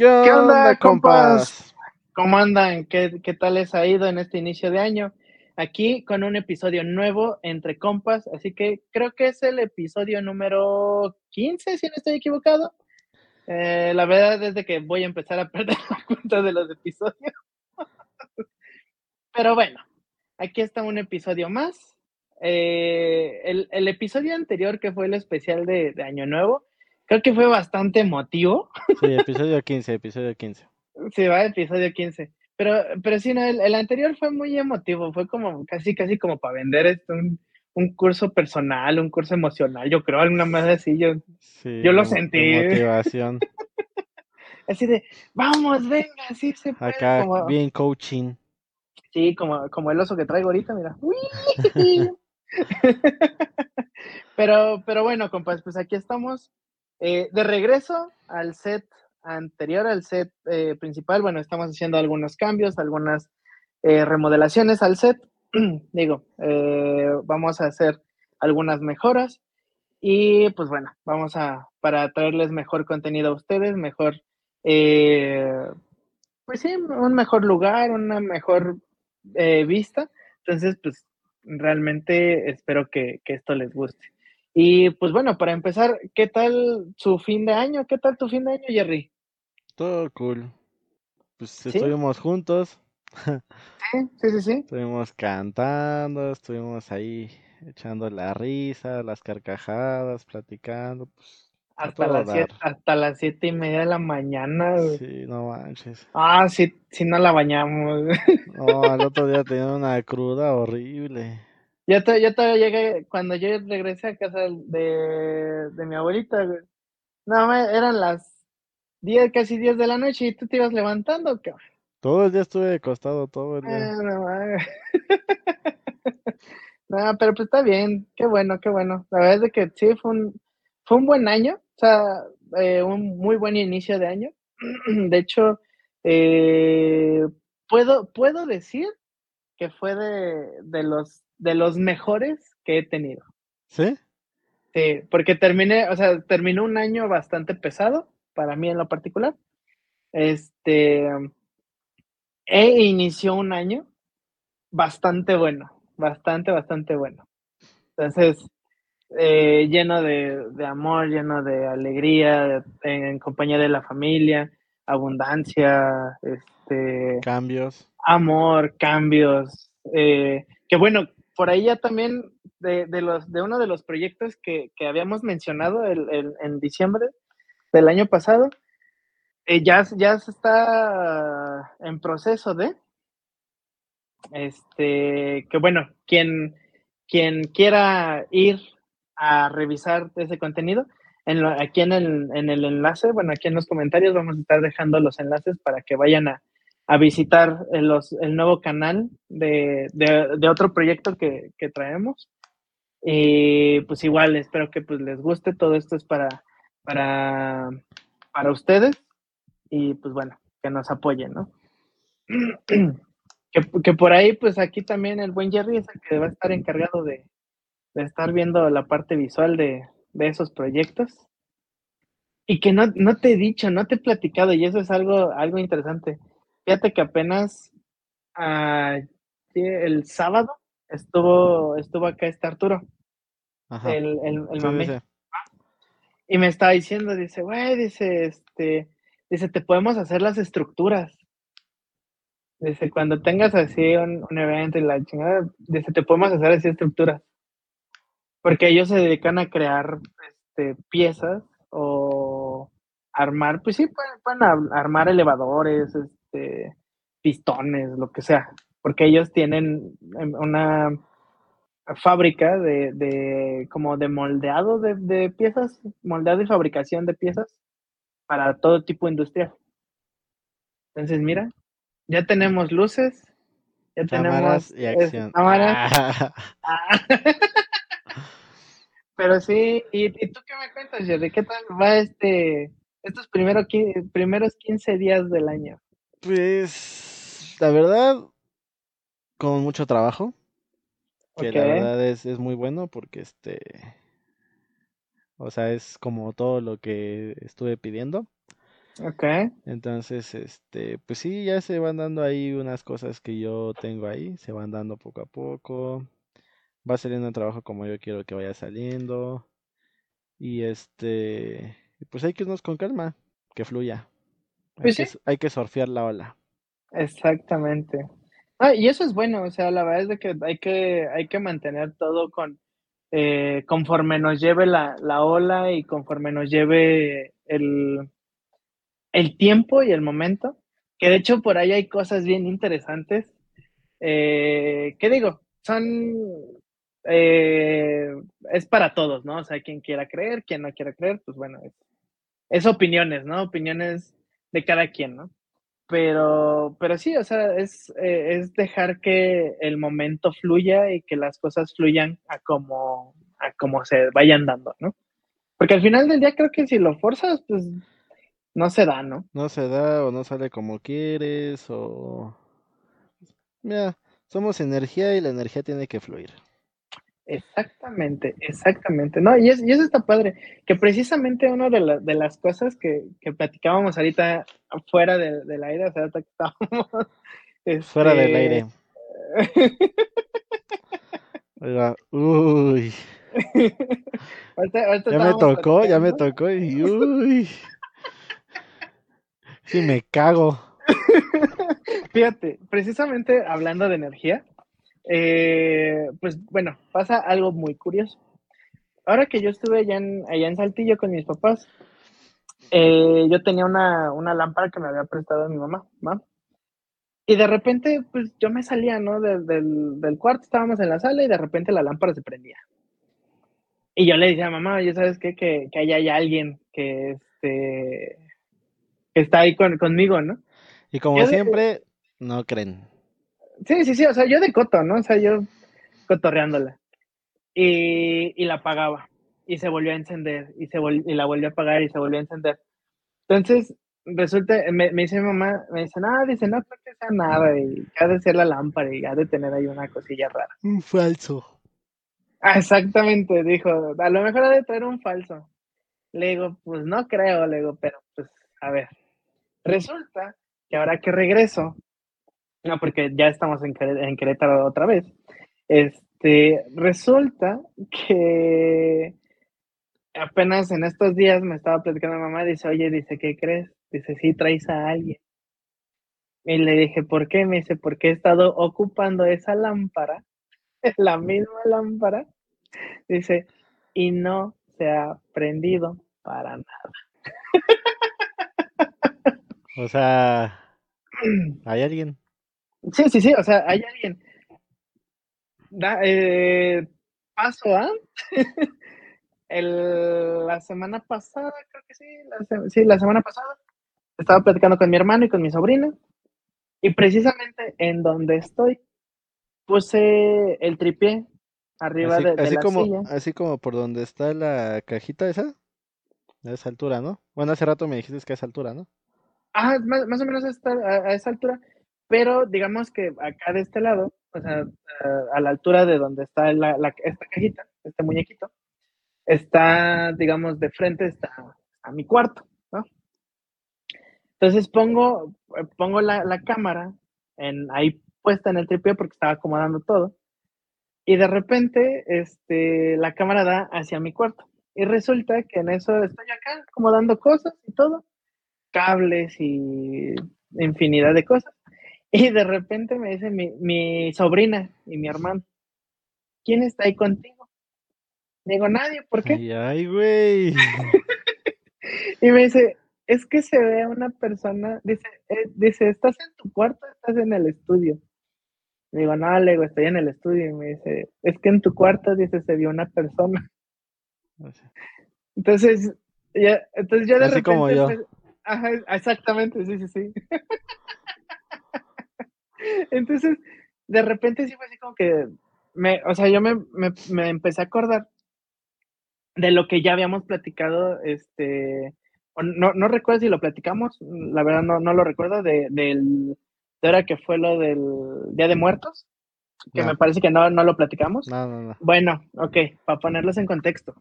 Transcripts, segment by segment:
¿Qué onda, compas? ¿Cómo andan? ¿Qué, ¿Qué tal les ha ido en este inicio de año? Aquí con un episodio nuevo entre compas, así que creo que es el episodio número 15, si no estoy equivocado. Eh, la verdad es de que voy a empezar a perder la cuenta de los episodios. Pero bueno, aquí está un episodio más. Eh, el, el, episodio anterior, que fue el especial de, de, Año Nuevo, creo que fue bastante emotivo. Sí, episodio 15, episodio 15. Sí, va, episodio 15. Pero, pero sí, no, el, el, anterior fue muy emotivo, fue como casi, casi como para vender esto, un, un curso personal, un curso emocional, yo creo, alguna más así, yo, Sí, yo lo sentí. motivación. así de, vamos, venga, sí se puede. Acá, como- bien coaching. Sí, como, como el oso que traigo ahorita, mira. Pero, pero bueno, compas, pues aquí estamos eh, de regreso al set anterior, al set eh, principal. Bueno, estamos haciendo algunos cambios, algunas eh, remodelaciones al set. Digo, eh, vamos a hacer algunas mejoras y pues bueno, vamos a, para traerles mejor contenido a ustedes, mejor, eh, pues sí, un mejor lugar, una mejor vista. Entonces, pues realmente espero que, que, esto les guste. Y pues bueno, para empezar, ¿qué tal su fin de año? ¿Qué tal tu fin de año, Jerry? Todo cool. Pues ¿Sí? estuvimos juntos, Sí, sí, sí, sí. estuvimos cantando, estuvimos ahí echando la risa, las carcajadas, platicando. Pues, Hasta las, siete, hasta las siete y media de la mañana. güey. Sí, no manches. Ah, sí, sí no la bañamos. No, al otro día tenía una cruda horrible. Yo, te, yo todavía llegué, cuando yo regresé a casa de, de mi abuelita, güey. No, eran las 10, casi 10 de la noche y tú te ibas levantando, cabrón. Todo el día estuve acostado, todo el día. Ah, no. No, pero pues está bien, qué bueno, qué bueno. La verdad es que sí, fue un, fue un buen año, o sea, eh, un muy buen inicio de año. De hecho, eh, puedo, puedo decir que fue de, de los, de los mejores que he tenido. ¿Sí? Sí, porque terminé, o sea, terminó un año bastante pesado, para mí en lo particular. Este, e inició un año bastante bueno, bastante, bastante bueno. Entonces, eh, lleno de, de amor, lleno de alegría, de- en compañía de la familia, abundancia, este, Cambios. amor, cambios. eh, que bueno, por ahí ya también de, de los, de uno de los proyectos que, que habíamos mencionado el- el- en diciembre del año pasado, eh, ya, ya se está en proceso de, este, que bueno, quien, quien quiera ir a revisar ese contenido, en lo- aquí en el, en el enlace, bueno, aquí en los comentarios vamos a estar dejando los enlaces para que vayan a, a visitar el, los, el nuevo canal de, otro proyecto que, traemos. Y pues igual, espero que pues les guste. Todo esto es para, para, para ustedes. Y pues bueno, que nos apoyen, ¿no? que, que, por ahí, pues aquí también el buen Jerry es el que va a estar encargado de, de estar viendo la parte visual de, de esos proyectos. Y que no, no, te he dicho, no te he platicado, y eso es algo, algo interesante. Fíjate que apenas uh, el sábado estuvo, estuvo acá este Arturo, Ajá. el, el, el Sí. Y me estaba diciendo, dice, güey, dice, este, dice, te podemos hacer las estructuras. Dice, cuando tengas así un, un evento y la chingada, dice, te podemos hacer así estructuras. Porque ellos se dedican a crear este, piezas o armar, pues sí, pueden, pueden ar- armar elevadores, este, pistones, lo que sea. Porque ellos tienen una fábrica de, de como de moldeado de, de piezas, moldeado y fabricación de piezas para todo tipo industrial. Entonces, mira, ya tenemos luces, ya Cámaras tenemos y acción. cámaras. Ah, Ah. Pero sí, ¿y, y tú qué me cuentas, Jerry? ¿Qué tal va este estos primero, qui- primeros 15 días del año? Pues, la verdad, con mucho trabajo, que la verdad es, es muy bueno porque este, o sea, es como todo lo que estuve pidiendo. Ok. Entonces, este, pues sí, ya se van dando ahí unas cosas que yo tengo ahí, se van dando poco a poco. Va saliendo el trabajo como yo quiero que vaya saliendo. Y este, pues hay que irnos con calma, que fluya. Hay Pues sí, hay que surfear la ola. exactamente. Ah, y eso es bueno, o sea, la verdad es de que hay que, hay que mantener todo con, eh, conforme nos lleve la, la ola y conforme nos lleve el, el tiempo y el momento. Que de hecho por ahí hay cosas bien interesantes. Eh, ¿qué digo? Son, eh, es para todos, ¿no? O sea, quien quiera creer, quien no quiera creer, pues bueno, es, es opiniones, ¿no? Opiniones de cada quien, ¿no? Pero, pero sí, o sea, es, eh, es dejar que el momento fluya y que las cosas fluyan a como, a como se vayan dando, ¿no? Porque al final del día creo que si lo forzas, pues no se da, ¿no? No se da o no sale como quieres o... Mira, somos energía y la energía tiene que fluir. Exactamente, exactamente. No, y, es, y eso está padre. Que precisamente una de, la, de las cosas que, que platicábamos ahorita fuera de, del aire, o sea, ahorita que estábamos. Fuera del Este, aire. Oiga, uy, ahorita, ahorita ya me tocó, ya me tocó y uy, sí me cago. Fíjate, precisamente hablando de energía, eh, pues bueno, pasa algo muy curioso. Ahora que yo estuve allá en, allá en Saltillo con mis papás, eh, yo tenía una, una lámpara que me había prestado mi mamá. Y de repente, pues yo me salía, ¿no? Del, del, del cuarto, estábamos en la sala y de repente la lámpara se prendía. Y yo le decía a mamá, oye, ¿sabes qué? Que, que ahí hay alguien que, este, que está ahí con, conmigo, ¿no? Y como Yo de- siempre, no creen. Sí, sí, sí, o sea, yo de coto, ¿no? O sea, yo cotorreándola. Y, y la apagaba. Y se volvió a encender. Y, se vol- y la volvió a apagar y se volvió a encender. Entonces, resulta, me, me dice mi mamá, me dice, no, dice, no creo que sea nada. Y ha de ser la lámpara y ha de tener ahí una cosilla rara. Un falso. Ah, exactamente, dijo, a lo mejor ha de traer un falso. Le digo, pues no creo, le digo, pero pues, a ver. Resulta que ahora que regreso, no, porque ya estamos en, Queré- en Querétaro otra vez, este, resulta que apenas en estos días me estaba platicando mi mamá, dice, oye, dice, ¿qué crees? Dice, sí, traes a alguien. Y le dije, ¿por qué? Me dice, porque he estado ocupando esa lámpara, la misma lámpara, dice, y no se ha prendido para nada. O sea, hay alguien. Sí, sí, sí, o sea, hay alguien. Da, eh, paso a el, la semana pasada, creo que sí, la, sí, la semana pasada, estaba platicando con mi hermano y con mi sobrina, y precisamente en donde estoy, puse el tripié arriba Así, de, de así la como, silla. así como por donde está la cajita esa, a esa altura, ¿no? Bueno, hace rato me dijiste que a esa altura, ¿no? Ah, más, más o menos a, esta- a- a esa altura, pero digamos que acá de este lado, o sea, a, la altura de donde está esta cajita, este muñequito, está, digamos, de frente está a mi cuarto, ¿no? Entonces pongo, eh, pongo la, la cámara en, ahí puesta en el tripié porque estaba acomodando todo, y de repente este, la cámara da hacia mi cuarto, y resulta que en eso estoy acá acomodando cosas y todo, cables y infinidad de cosas. Y de repente me dice mi, mi sobrina y mi hermano, ¿quién está ahí contigo? Digo, nadie, ¿por qué? Ay, ay, güey. Y me dice, es que se ve a una persona, dice, eh, dice, ¿estás en tu cuarto o estás en el estudio? Digo, no, le digo, estoy en el estudio. Y me dice, es que en tu cuarto, dice, se vio una persona. Entonces, ya, entonces yo de Así repente... como yo. Ajá, exactamente, sí, sí, sí. Entonces, de repente sí fue así como que, me, o sea, yo me, me, me empecé a acordar de lo que ya habíamos platicado, este, no, no recuerdo si lo platicamos, la verdad no, no lo recuerdo, de, del, de ahora que fue lo del Día de Muertos, que No. me parece que no, no lo platicamos. No, no, no. Bueno, ok, para ponerlos en contexto.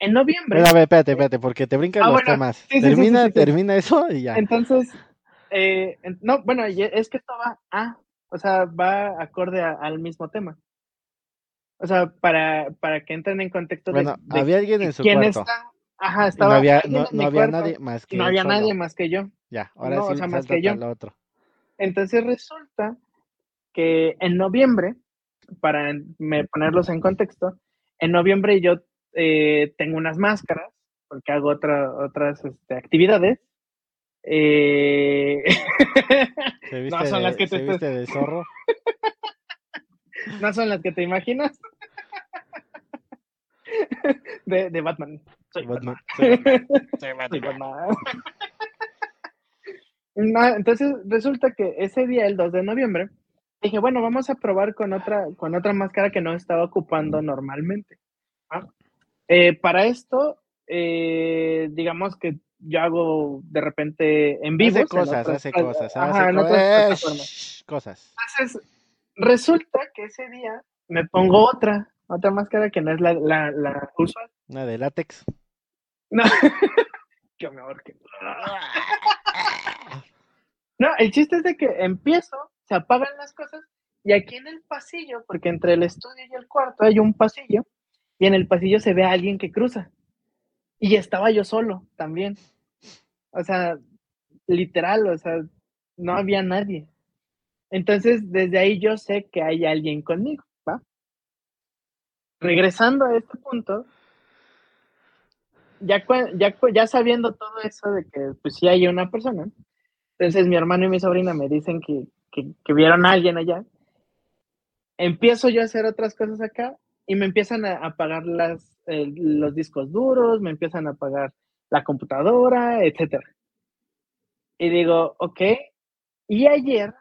en noviembre. Bueno, a ver, espérate, espérate, porque te brincan Ah, los bueno, temas. sí, sí, sí, termina, sí. termina eso y ya. Entonces, eh, no, bueno, y es que esto va a, o sea, va acorde a- al mismo tema. O sea, para, para que entren en contexto Bueno, de había alguien en su quién cuarto. está. Ajá, no estaba había, no, había nadie más que no había solo. nadie más que yo. Ya, ahora No, o sí, sea, más que yo. otro. Entonces resulta que en noviembre, para me- ponerlos en contexto, en noviembre yo eh, tengo unas máscaras, porque hago otra, otras este, actividades. Eh, ¿Se viste, no son de, las que te se viste de zorro? no son las que te imaginas. De, de Batman. Soy Batman. Batman. Soy Batman. Soy Batman. No, entonces resulta que ese día, el 2 de noviembre, dije, bueno, vamos a probar con otra, con otra máscara que no estaba ocupando normalmente. ¿ah? Eh, para esto, eh, digamos que yo hago de repente en vivo. Hace cosas, hace cosas. Ajá, hace eh, plataformas. shh, cosas. Entonces, resulta que ese día me pongo otra, otra máscara que no es la, la, la usual. Una de látex. No. Qué mejor que. No, el chiste es de que empiezo, se apagan las cosas y aquí en el pasillo, porque entre el estudio y el cuarto hay un pasillo y en el pasillo se ve a alguien que cruza. Y estaba yo solo también. O sea, literal, o sea, no había nadie. Entonces, desde ahí yo sé que hay alguien conmigo, ¿va? Regresando a este punto, ya, ya, ya sabiendo todo eso de que pues sí hay una persona, entonces mi hermano y mi sobrina me dicen que, que, que vieron a alguien allá, empiezo yo a hacer otras cosas acá y me empiezan a apagar las, eh, los discos duros, me empiezan a apagar la computadora, etcétera. Y digo, ok, y ayer,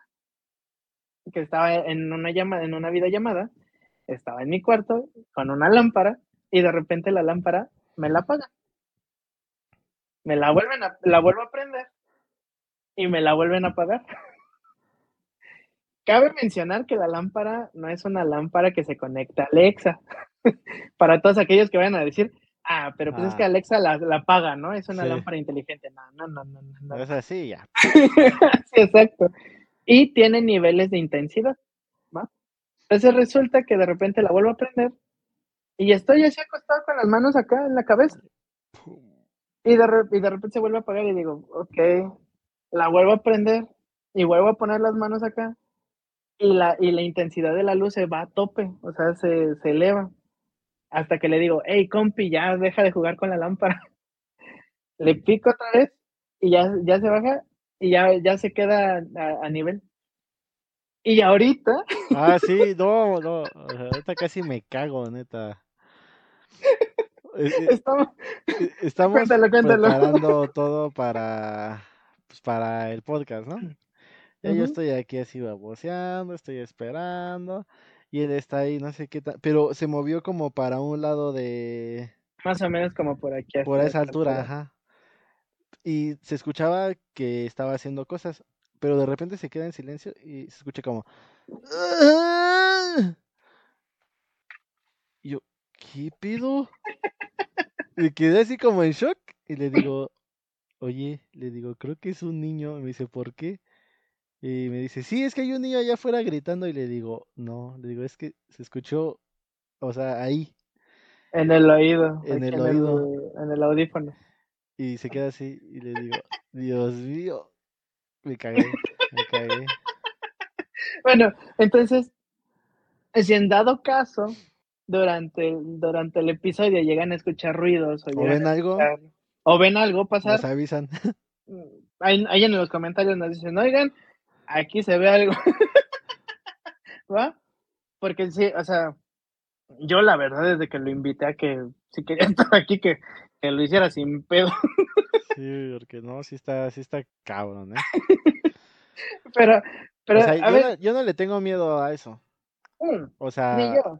que estaba en una llamada, en una videollamada, estaba en mi cuarto con una lámpara y de repente la lámpara me la apaga. Me la vuelven a, la vuelvo a prender y me la vuelven a apagar. Cabe mencionar que la lámpara no es una lámpara que se conecta a Alexa. Para todos aquellos que vayan a decir, ah, pero pues es Ah. que Alexa la, la apaga, ¿no? Es una Sí. lámpara inteligente. No, no, no, no, no. Es así, ya. sí, exacto. Y tiene niveles de intensidad, ¿va? Entonces resulta que de repente la vuelvo a prender y estoy así acostado con las manos acá en la cabeza. Y de, y de repente se vuelve a apagar y digo, ok, la vuelvo a prender y vuelvo a poner las manos acá y la, y la intensidad de la luz se va a tope, o sea, se, se eleva. Hasta que le digo, hey, compi, ya deja de jugar con la lámpara. Le pico otra vez y ya, ya se baja y ya, ya se queda a, a nivel. Y ahorita, Ah, sí, no, no. ahorita casi me cago, neta. Estamos, eh, Estamos Cuéntalo, cuéntalo. preparando todo para, pues, para el podcast, ¿no? Ya yo estoy aquí así baboseando, estoy esperando, y él está ahí, no sé qué tal, pero se movió como para un lado de, más o menos como por aquí. por esa esta altura, ajá. Y se escuchaba que estaba haciendo cosas, pero de repente se queda en silencio y se escucha como... "Ah". Y yo, ¿qué pedo? Me quedé así como en shock y le digo, oye, le digo, creo que es un niño. Y me dice, ¿por qué? Y me dice, sí, es que hay un niño allá afuera gritando. Y le digo, no, le digo, es que se escuchó, o sea, ahí. En el oído. En el oído. en el audífono. Y se queda así y le digo, Dios mío, me cagué, me cagué. Bueno, entonces, si en dado caso, durante, durante el episodio llegan a escuchar ruidos o, ¿O ven algo? escuchar- o ven algo pasar, Nos avisan. ahí, ahí en los comentarios nos dicen, oigan, aquí se ve algo. ¿Va? Porque sí, o sea, yo la verdad desde que lo invité a que si quería estar aquí, que, que lo hiciera sin pedo. Sí, porque no, sí está, sí está cabrón, ¿eh? Pero, pero, o sea, a yo, ver, no, yo no le tengo miedo a eso. mm, O ni sea, yo.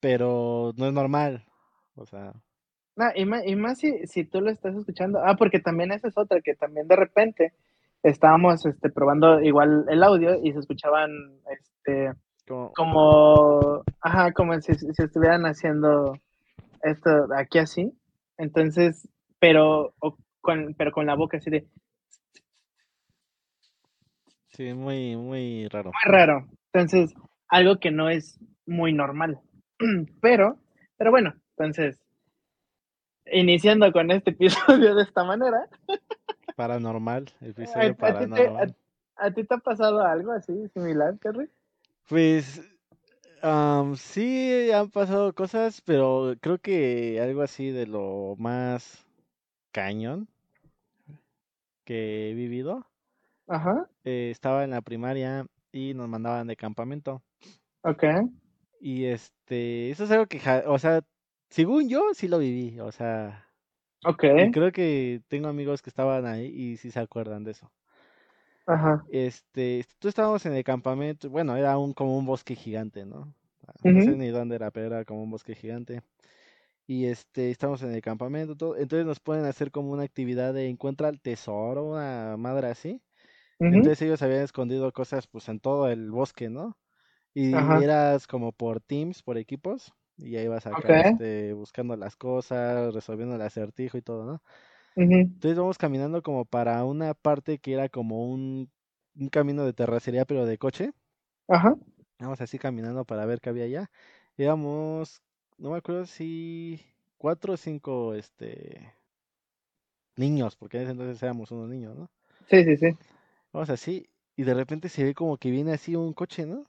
pero no es normal. O sea, No, y más, y más si, si tú lo estás escuchando. Ah, porque también esa es otra, que también de repente estábamos este, probando igual el audio y se escuchaban este, como, como, ajá, como si, si estuvieran haciendo esto aquí así, entonces, pero, con, pero con la boca así de... Sí, muy, muy raro. Muy raro. Entonces, algo que no es muy normal. Pero, pero bueno, entonces, iniciando con este episodio de esta manera. Paranormal, episodio paranormal. ¿A ti te ha pasado algo así similar, Terry? Pues sí han pasado cosas, pero creo que algo así de lo más cañón que he vivido. Ajá. Eh, estaba en la primaria y nos mandaban de campamento. Ok. Y este, eso es algo que, o sea, según yo, sí lo viví, o sea. Ok. creo que tengo amigos que estaban ahí y sí se acuerdan de eso. Ajá. Este, tú estábamos en el campamento, bueno, era un como un bosque gigante, ¿no? No sé ni dónde era, pero era como un bosque gigante. Y este, estamos en el campamento, todo. Entonces nos pueden hacer como una actividad de encuentra el tesoro, una madre así. Entonces ellos habían escondido cosas pues en todo el bosque, ¿no? Y eras como por teams, por equipos, y ahí vas acá este, buscando las cosas, resolviendo el acertijo y todo, ¿no? Entonces vamos caminando como para una parte que era como un, un camino de terracería, pero de coche. Ajá. Vamos así caminando para ver qué había allá. Éramos, no me acuerdo si cuatro o cinco este niños, porque en ese entonces éramos unos niños, ¿no? Sí, sí, sí. Vamos así, y de repente se ve como que viene así un coche, ¿no?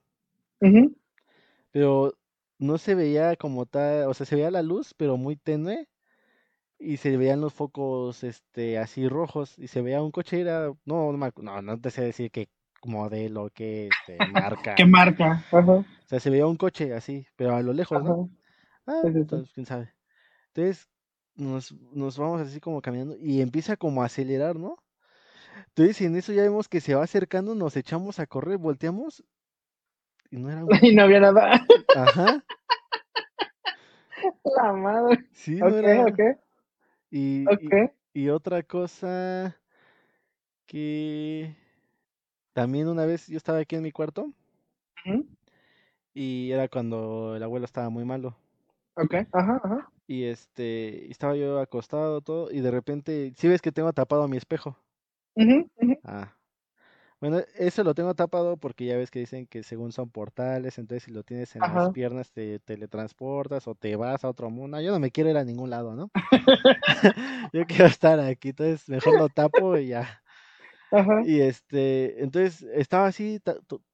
Pero no se veía como tal, o sea, se veía la luz, pero muy tenue, y se veían los focos, este, así rojos, y se veía un coche, era, no, no, no, no te sé decir qué modelo, qué este, marca. ¿Qué marca? O sea, se veía un coche así, pero a lo lejos, ¿no? Ah, entonces, quién sabe. Entonces, nos, nos vamos así como caminando, y empieza como a acelerar, ¿no? Entonces, en eso ya vemos que se va acercando, nos echamos a correr, volteamos y no era Y no había nada. Ajá. La madre. Sí, no era... Y, y, otra cosa que también una vez yo estaba aquí en mi cuarto y era cuando el abuelo estaba muy malo. Ok, ajá, ajá. Y este, estaba yo acostado todo y de repente, si ves que tengo tapado mi espejo. Ah, bueno, eso lo tengo tapado porque ya ves que dicen que según son portales, entonces si lo tienes en las piernas te teletransportas o te vas a otro mundo. Yo no me quiero ir a ningún lado, ¿no? Yo quiero estar aquí, entonces mejor lo tapo y ya. Y este, entonces estaba así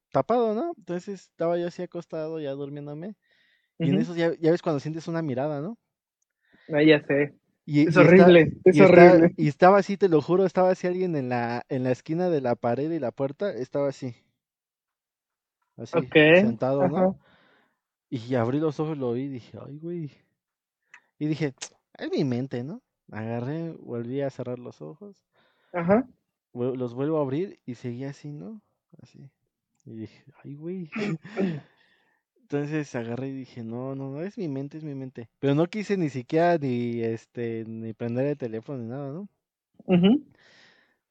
tapado, ¿no? Entonces estaba yo así acostado, ya durmiéndome. Y en eso ya, ya ves cuando sientes una mirada, ¿no? Ah, ya sé es horrible, es horrible. y estaba así, te lo juro, estaba así alguien en la, en la esquina de la pared y la puerta, estaba así. Así, sentado, ¿no? Y abrí los ojos, lo vi y dije, ay, güey. Y dije, es mi mente, ¿no? Agarré, volví a cerrar los ojos. Ajá. Los vuelvo a abrir y seguía así, ¿no? Así. Y dije, ay, güey. Entonces agarré y dije, no, no, no, es mi mente, es mi mente. Pero no quise ni siquiera ni, este, ni prender el teléfono ni nada, ¿no?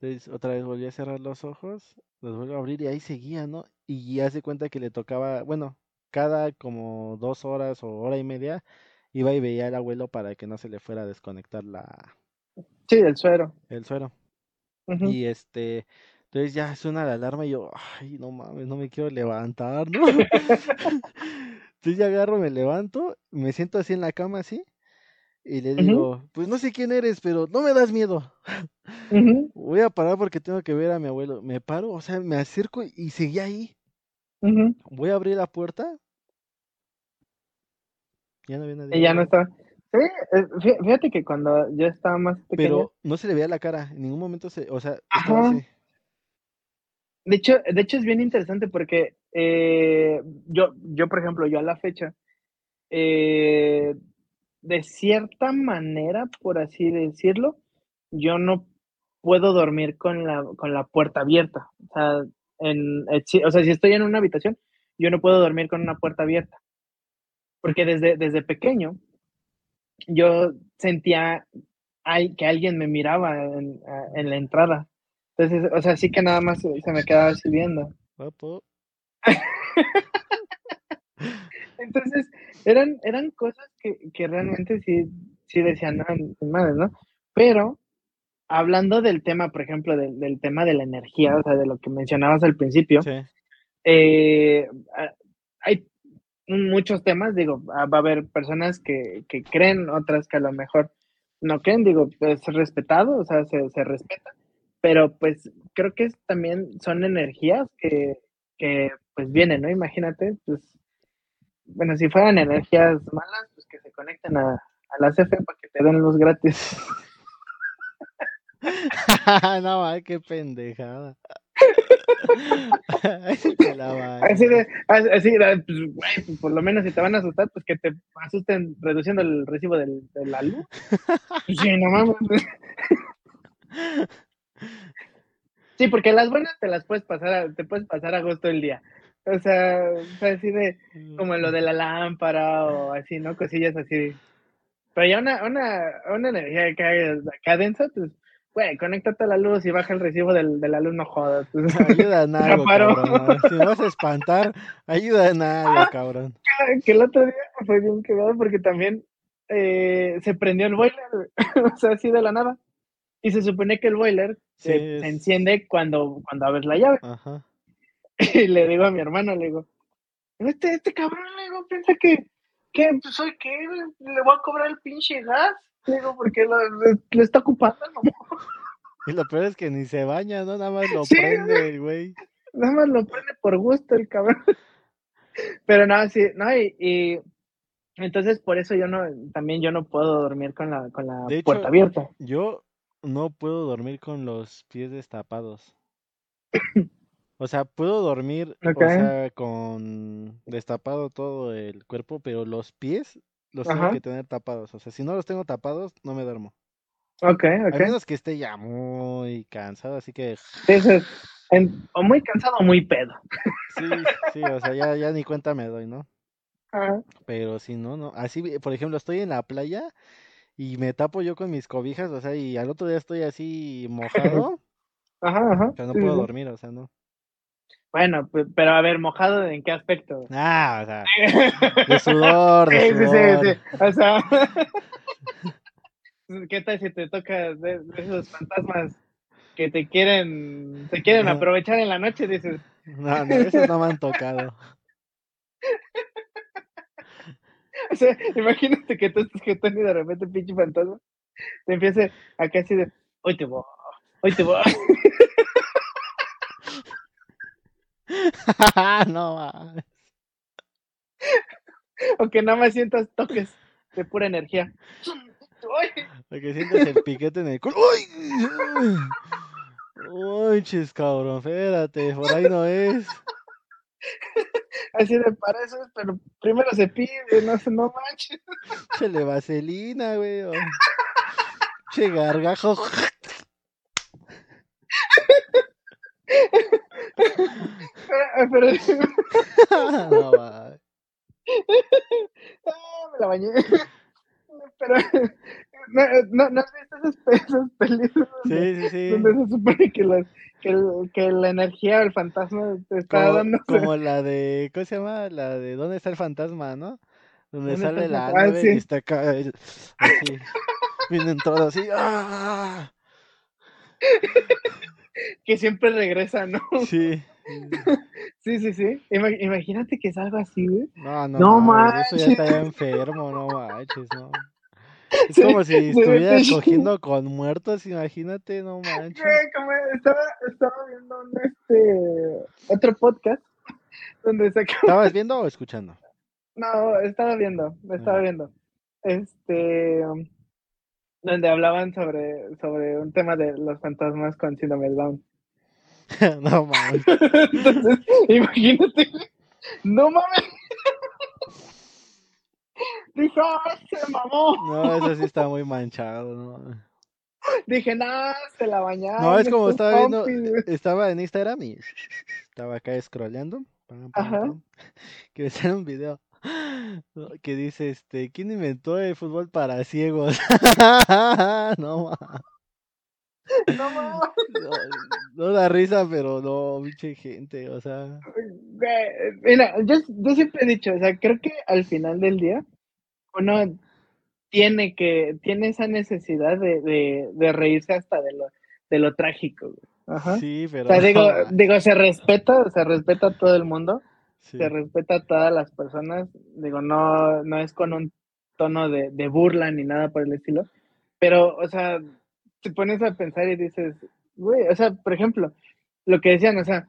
Entonces otra vez volví a cerrar los ojos, los vuelvo a abrir y ahí seguía, ¿no? Y hace cuenta que le tocaba, bueno, cada como dos horas o hora y media iba y veía al abuelo para que no se le fuera a desconectar la... Sí, el suero. El suero. Y este, entonces ya suena la alarma y yo, ay, no mames, no me quiero levantar, ¿no? Entonces ya agarro, me levanto, me siento así en la cama, así, y le digo, pues no sé quién eres, pero no me das miedo. Voy a parar porque tengo que ver a mi abuelo. Me paro, o sea, me acerco y seguí ahí. Voy a abrir la puerta. Ya no había nadie. Y ya no está. Sí, fíjate que cuando yo estaba más pequeño. Pero no se le veía la cara, en ningún momento se, o sea, estaba así. De hecho, de hecho es bien interesante porque eh, yo, yo, por ejemplo, yo a la fecha, eh, de cierta manera, por así decirlo, yo no puedo dormir con la, con la puerta abierta. O sea, en, eh, o sea, si estoy en una habitación, yo no puedo dormir con una puerta abierta. Porque desde, desde pequeño yo sentía que alguien me miraba en, en la entrada. Entonces, o sea, sí que nada más se me quedaba así viendo. Entonces, eran, eran cosas que, que realmente sí, sí decían, no, ni madre, ¿no? Pero, hablando del tema, por ejemplo, del, del tema de la energía, o sea, de lo que mencionabas al principio, Sí. eh, ah, hay muchos temas, digo, ah, va a haber personas que, que creen, otras que a lo mejor no creen, digo, es respetado, o sea, se, se respeta, pero pues creo que es- también son energías que, que pues vienen, ¿no? Imagínate, pues, bueno, si fueran energías malas, pues que se conecten a, a la CFE para que te den luz gratis. no, ay, qué pendejada. Así de, así, así de, pues, güey, pues, por lo menos si te van a asustar, pues que te asusten reduciendo el recibo del, de la luz. Pues Sí, no mames. Sí, porque las buenas te las puedes pasar, a- te puedes pasar a gusto el día. O sea, así de, como lo de la lámpara o así, ¿no? Cosillas así. Pero ya una, una, una energía acá, acá densa, pues, güey, conéctate a la luz y baja el recibo del, de la luz, no jodas. Pues, Ayuda en algo, cabrón. Si vas a espantar, ayuda en algo, cabrón. que el otro día fue bien quedado porque también eh, se prendió el boiler, o sea, así de la nada. Y se supone que el boiler Sí, se es- enciende cuando, cuando abres la llave. Ajá. Y le digo a mi hermano, le digo, este, este cabrón, le digo, piensa que, que pues, soy qué, le voy a cobrar el pinche gas. Le digo, porque lo, está ocupando, ¿no? Y lo peor es que ni se baña, ¿no? Nada más lo Sí, prende el güey. Nada más lo prende por gusto el cabrón. Pero no, sí, no, y, y entonces por eso yo no, también yo no puedo dormir con la, con la De hecho, puerta abierta. Yo no puedo dormir con los pies destapados. O sea, puedo dormir, o sea, con destapado todo el cuerpo, pero los pies los tengo que tener tapados. O sea, si no los tengo tapados, no me duermo. Ok, A ok. menos que esté ya muy cansado, así que en- o muy cansado o muy pedo. sí, sí, o sea, ya, ya ni cuenta me doy, ¿no? Ajá. Pero si no, no. Así, por ejemplo, estoy en la playa y me tapo yo con mis cobijas, o sea, y al otro día estoy así mojado, Ajá, ajá. o sea, no sí, puedo sí. dormir, o sea, no. Bueno, pero a ver, mojado en qué aspecto. Ah, o sea, de sudor, de Sí, sí, sudor. sí, sí. O sea, ¿qué tal si te toca de, de esos fantasmas que te quieren, te quieren aprovechar en la noche? Dices, No, no, esos no me han tocado. o sea, imagínate que tú estás jetón y de repente pinche fantasma te empieza acá así de, hoy te voy, hoy te voy. no, mames. o que nada más sientas toques de pura energía. Uy, porque sientes el piquete en el culo. ¡Uy! Uy, chis, cabrón, espérate, por ahí no es. Así de para eso, es, pero primero se pide, no, no manches. Échale vaselina, güey. Che gargajo. Pero, pero- no, mames. Ah, me la bañé. Pero no, no, ¿no has visto esas, esas películas donde, Sí, sí, sí. donde se supone que, las, que, el- que la energía o el fantasma te está Como, dando? como la de, ¿cómo se llama? La de ¿Dónde está el fantasma, no? Donde ¿Dónde está sale la? Ah, nave y está acá, así, vienen todos así, ¡ah! Que siempre regresa, ¿no? Sí. Sí, sí, sí. Ima- imagínate que es algo así, güey. No, no, eso ya estaría enfermo, no manches, no. Es Sí, como si sí, estuvieras sí. cogiendo con muertos, imagínate, no manches. Como estaba, estaba viendo un, este, otro podcast donde se ¿Estabas viendo o escuchando? No, estaba viendo, estaba Ah. viendo. Este, donde hablaban sobre, sobre un tema de los fantasmas con síndrome Down. no mames. Entonces, imagínate, no mames. Dije, "Ah, se mamó. No, eso sí está muy manchado, no. Dije, nah, se la bañaron. No, es como estaba viendo, compis, güey". estaba en Instagram y estaba acá scrolleando, pam, pam, pam, que me sale un video que dice, este, ¿quién inventó el fútbol para ciegos? no, ma. No. No, no da risa, pero no, pinche gente, o sea. Mira, yo, yo siempre he dicho, o sea, creo que al final del día uno tiene que, tiene esa necesidad de, de, de reírse hasta de lo, de lo trágico, güey. Ajá. Sí, pero. O sea, digo, digo, se respeta, se respeta a todo el mundo, sí. se respeta a todas las personas, digo, no, no es con un tono de, de burla ni nada por el estilo, pero, o sea, te pones a pensar y dices, güey, o sea, por ejemplo, lo que decían, o sea,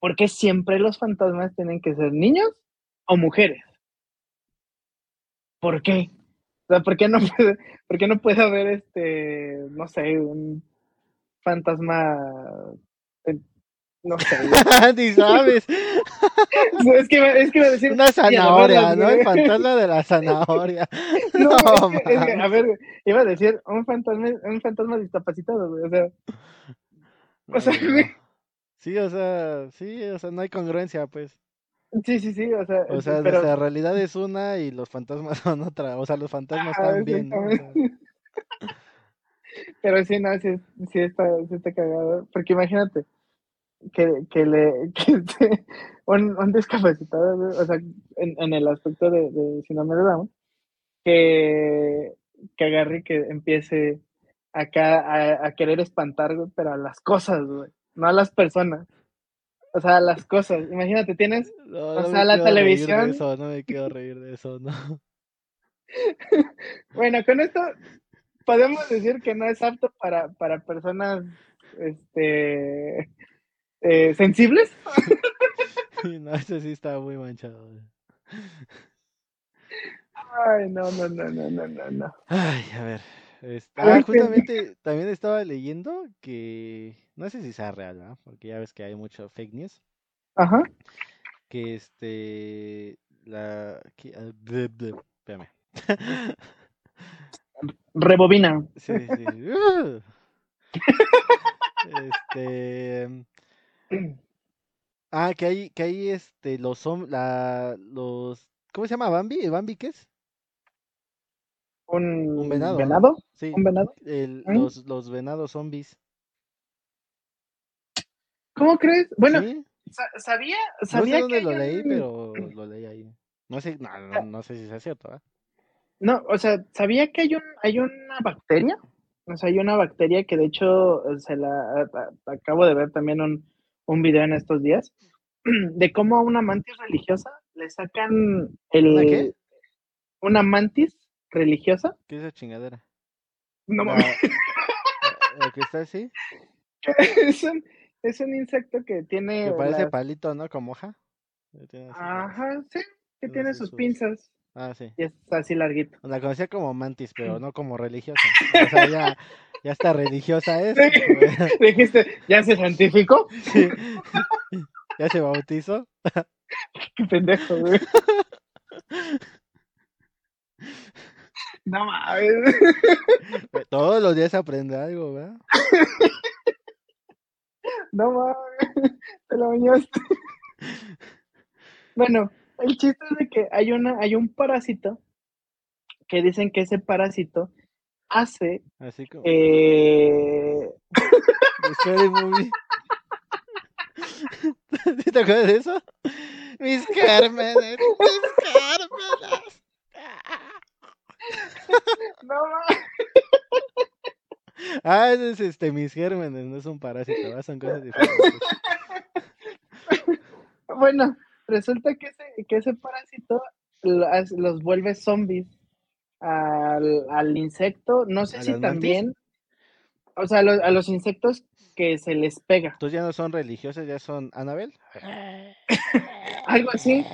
¿por qué siempre los fantasmas tienen que ser niños o mujeres? ¿Por qué? O sea, ¿por qué no puede, por qué no puede haber este, no sé, un fantasma, no sé, Ni sabes. es que, iba- es que a decir Una zanahoria, ¿no? El fantasma de la zanahoria. No, No, es que- es que, a ver, iba a decir un fantasma, un fantasma discapacitado, güey, o sea, o sea, No. Sí, o sea, sí, o sea, no hay congruencia, pues. Sí, sí, sí, o sea, O sea, pero, la realidad es una y los fantasmas son otra. O sea, los fantasmas Ah, están bien, ¿no? O sea, exactamente. pero sí, no, sí, sí está, sí está cagado, porque imagínate que, que le, que este, un, un discapacitado, o sea, en, en el aspecto de, de síndrome de Down, que, que agarre y que empiece acá a, a querer espantar, pero a las cosas, güey, no a las personas. O sea, las cosas. Imagínate, tienes, no, o no sea, la televisión. eso, no me quiero reír de eso, no. bueno, con esto podemos decir que no es apto para, para personas este eh, sensibles. No, ese sí está muy manchado. Ay, no, no, no, no, no, no, no. Ay, a ver. Ver, ah, ¿qué- justamente también estaba leyendo que, no sé si sea real, ¿no? Porque ya ves que hay mucho fake news, Ajá. que este, la, que, ah, bleh, bleh, espérame. Rebobina. Sí, sí. ¡uh! Este, ah, que hay, que hay este, los, la, los, ¿cómo se llama? ¿Bambi? ¿El Bambi qué es? Un, Un venado. Sí, Un venado. el, ¿Mm? los, los venados zombies. ¿Cómo crees? Bueno, ¿Sí? sa- sabía, No sé sabía dónde que lo leí, un- pero lo leí ahí. No sé, no, no, no sé si sea cierto, ¿verdad? No, o sea, sabía que hay un, hay una bacteria, o sea, hay una bacteria que de hecho eh, se la a- a- acabo de ver también un, un video en estos días de cómo a una mantis religiosa le sacan el ¿Una qué? una mantis religiosa. ¿Qué es esa chingadera? No mames, la que está así, es un, es un insecto que tiene que parece las- palito, ¿no? Como hoja. Ajá, sí, que tiene sus sus- pinzas Ah, sí. y es así larguito. La conocía como mantis, pero no como religiosa. O sea, ya, ya está religiosa es. Dijiste, ¿ya se santificó? Sí. Ya se bautizó. Qué pendejo, güey. No mames. Todos los días aprende algo, ¿verdad? No mames. Te lo bañaste. Bueno, el chiste es de que hay una, hay un parásito que dicen que ese parásito hace Así como. eh, de Scary Movie. ¿Sí te acuerdas de eso? Mis gérmenes, mis. No. Ah, ese es este, mis gérmenes, no es un parásito, ¿verdad? Son cosas diferentes. Bueno, resulta que ese, que ese parásito los vuelve zombies al, al insecto. No sé ¿A si mantis? también, o sea, a los, a los insectos que se les pega. Entonces ya no son religiosas, ya son Anabel. Algo así.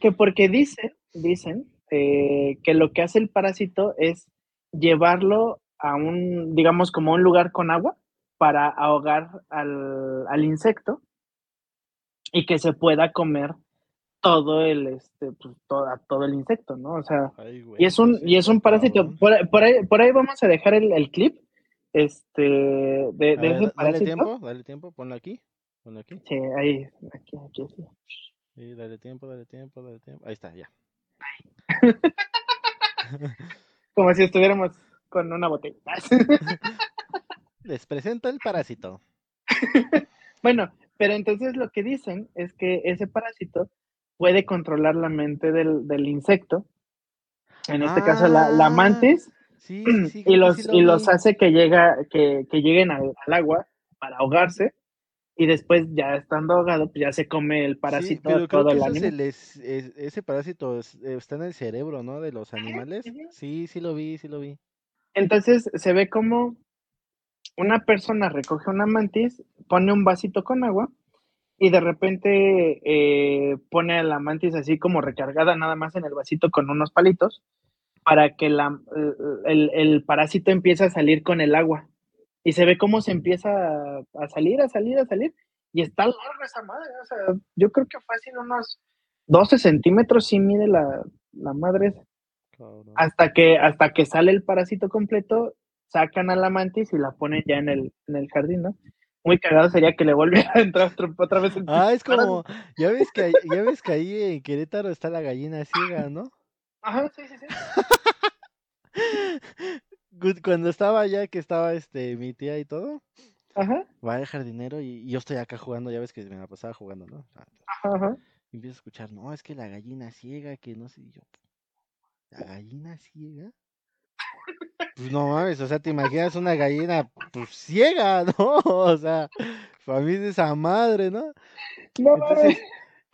Que porque dicen, dicen eh, que lo que hace el parásito es llevarlo a un, digamos, como un lugar con agua para ahogar al, al insecto y que se pueda comer todo el, este, pues, toda, todo el insecto, ¿no? O sea, Ay, güey, y es un, sí y es un parásito. Por, ahí- por, ahí, por ahí vamos a dejar el, el clip, este, de, A de ver, ese da- dale parásito. tiempo, dale tiempo, ponlo aquí, ponlo aquí. Sí, ahí, aquí, aquí, sí. Sí, dale tiempo, dale tiempo, dale tiempo. Ahí está, ya. Como si estuviéramos con una botella. Les presento el parásito. Bueno, pero entonces lo que dicen es que ese parásito puede controlar la mente del, del insecto, en este caso la, la Ah, mantis, Sí, sí, sí, y los, sí lo y los hace que, llega, que, que lleguen al, al agua para ahogarse, y después ya estando ahogado, pues ya se come el Sí, parásito creo todo que el ánimo. se les, es- ese parásito es- eh, está en el cerebro, ¿no? De los animales. Sí, sí lo vi, sí lo vi. Entonces se ve como una persona recoge una mantis, pone un vasito con agua y de repente eh, pone a la mantis así como recargada nada más en el vasito con unos palitos para que la, el, el parásito empiece a salir con el agua. Y se ve cómo se empieza a, a salir, a salir, a salir. Y está larga esa madre. O sea, yo creo que fácil unos 12 centímetros sí mide la, la madre esa hasta que hasta que sale el parásito completo, sacan a la mantis y la ponen ya en el, en el jardín, ¿no? Muy cagado sería que le volviera a entrar otra vez el Ah, es como, ya ves que, ya ves que ahí en Querétaro está la gallina ciega, ¿no? Ajá, sí, sí, sí. Cu- Cuando estaba allá, que estaba este mi tía y todo, Ajá, va el jardinero y, y yo estoy acá jugando, ya ves que me la pasaba jugando, ¿no? Ah, ajá, ajá. Y empiezo a escuchar, no, es que la gallina ciega, que no sé, y yo, ¿la gallina ciega? Pues no mames, o sea, te imaginas una gallina, pues ciega, ¿no? O sea, para mí es esa madre, ¿no? No, Entonces,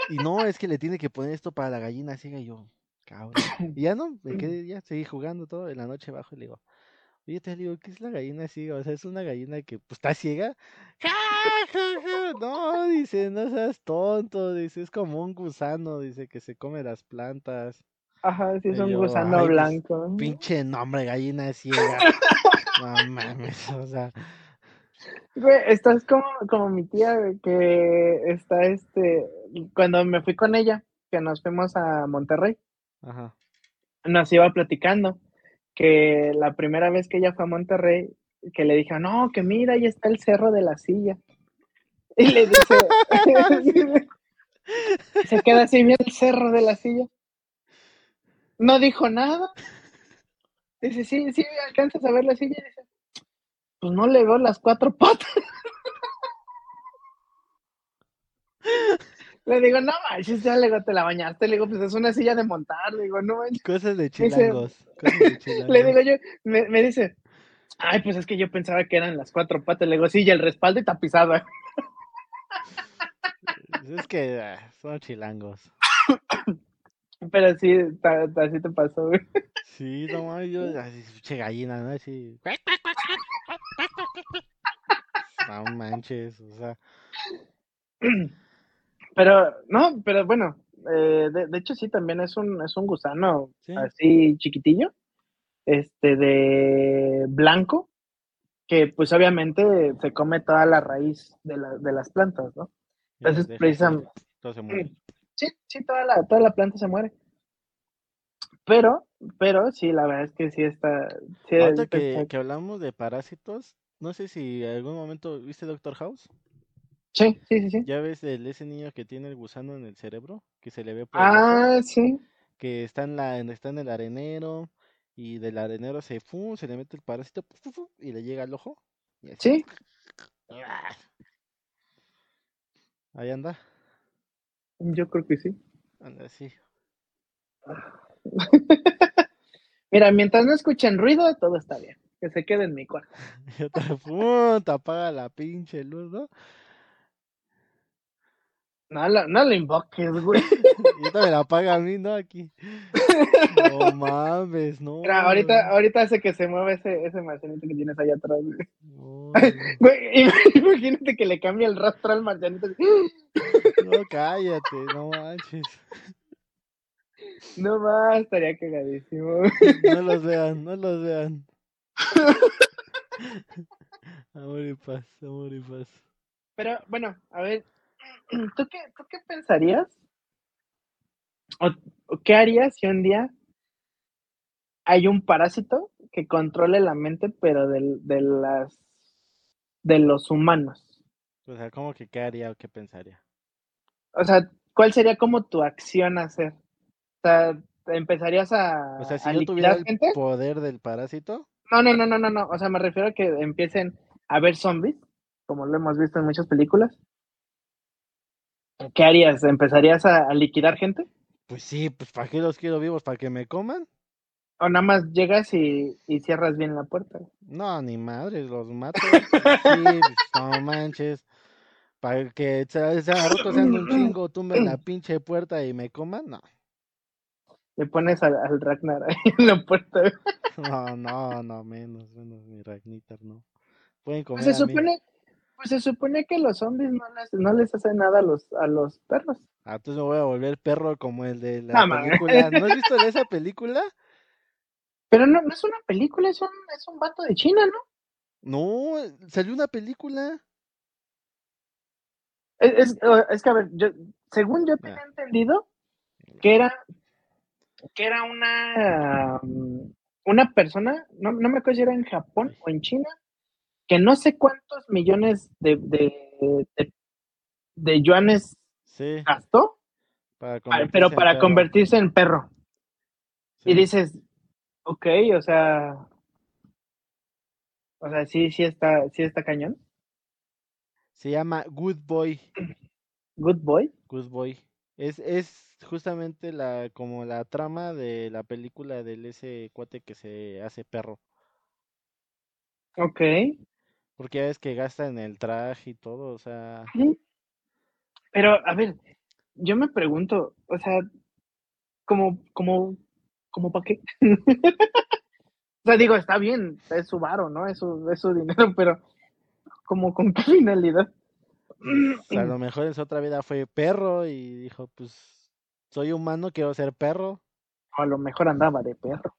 y no, es que le tiene que poner esto para la gallina ciega, y yo, cabrón. Y ya no, me quedé, ya seguí jugando todo, en la noche bajo y le digo, oye, te digo, ¿qué es la gallina ciega? O sea, es una gallina que, pues, está ciega. No, dice, no seas tonto, dice, es como un gusano, dice, que se come las plantas. ajá, sí es Y un yo, gusano ay, pues, blanco. Pinche nombre, gallina ciega. No mames, o sea, Güey, estás como, como mi tía, que está este, cuando me fui con ella, que nos fuimos a Monterrey, ajá. nos iba platicando que la primera vez que ella fue a Monterrey, que le dijo, no, que mira, ahí está el cerro de la silla. Y le dice, se queda así bien el cerro de la silla. No dijo nada. Dice, sí, sí, alcanzas a ver la silla. Dice, pues no le veo las cuatro patas. Le digo, no manches, ya le digo, te la bañaste. Le digo, pues es una silla de montar. Le digo, no manches. Cosas de chilangos. Cosas de Le chilangos. digo yo, me, me dice, ay, pues es que yo pensaba que eran las cuatro patas. Le digo, sí, y el respaldo y tapizada. Es que ah, son chilangos. Pero sí, así te pasó, güey. Sí, no mames, yo así, pinche gallina, ¿no? Así. No manches, o sea. Pero, no, pero bueno, eh, de, de hecho sí, también es un, es un gusano Sí. así chiquitillo, este, de blanco, que pues obviamente se come toda la raíz de, la, de las plantas, ¿no? Entonces, precisamente, Todo se muere. sí, sí, toda la, toda la planta se muere. Pero, pero sí, la verdad es que sí está... Sí, Ahorita que, que hablamos de parásitos, no sé si en algún momento viste Doctor House. Sí, sí, sí, sí. Ya ves el, ese niño que tiene el gusano en el cerebro, que se le ve por el Ah, sí. que está en la, está en el arenero y del arenero se ¡fum! se le mete el parásito y le llega al ojo. y así, Sí, ¡ah! Ahí anda, yo creo que sí. anda así. Mira, mientras no escuchen ruido, todo está bien. Que se quede en mi cuarto. Y otra, ¡fum! te apaga la pinche luz, ¿no? No, lo- no lo invoques, güey. Y ahorita me la apaga a mí, ¿no? Aquí. No mames, no. Mira, ahorita, ahorita hace que se mueva ese, ese marcianito que tienes allá atrás, güey. No, Güey, im- imagínate que le cambie el rastro al marcianito. no, cállate, no manches. No va, estaría cagadísimo. No los vean, no los vean. Amor y paz, amor y paz. Pero bueno, a ver, ¿tú qué, tú qué pensarías? ¿O, o qué harías si un día hay un parásito que controle la mente, pero del, de las de los humanos? O sea, ¿cómo que qué haría o qué pensaría? O sea, ¿cuál sería como tu acción a hacer? O sea, ¿empezarías a, O sea, si yo tuviera el gente? poder del parásito, No, no, no, no, no, no. O sea, me refiero a que empiecen a ver zombies, como lo hemos visto en muchas películas, ¿qué harías? ¿Empezarías a, a liquidar gente? Pues sí, pues ¿para qué los quiero vivos? ¿Para que me coman? ¿O nada más llegas y, y cierras bien la puerta? No, ni madre, los mato. Sí, pues, no manches. Para que se, se sean un chingo, tumben la pinche puerta y me coman, no. Le pones al, al Ragnar ahí en la puerta. No, no, no, menos, menos, mi Ragnitar, no. Pueden comer Pues se a mí. Pues se supone que los zombies no les, no les hacen nada a los, a los perros. Ah, entonces me voy a volver perro como el de la No, película. ¿No has visto de esa película? Pero no, no es una película, es un, es un vato de China, ¿no? No, salió una película. Es, es, es que, a ver, yo, según yo tenía Ah. entendido, que era, que era una, um, una persona, no, no me acuerdo si era en Japón o en China, que no sé cuántos millones de, de, de, de yuanes Sí, gastó, para pa- pero convertirse en para perro. convertirse en perro. Sí. Y dices, ok, o sea, o sea, sí, sí está, sí está cañón. Se llama Good Boy. Good boy. Good Boy. Es, es justamente la como la trama de la película del ese cuate que se hace perro. Ok. Porque ya ves que gasta en el traje y todo, o sea, Sí. Pero, a ver, yo me pregunto, o sea, como, como, como para qué? o sea, digo, está bien, es su varo, ¿no? Es su, es su dinero, pero como con qué finalidad. pues, a lo mejor en su otra vida fue perro y dijo, pues soy humano, quiero ser perro. O a lo mejor andaba de perro.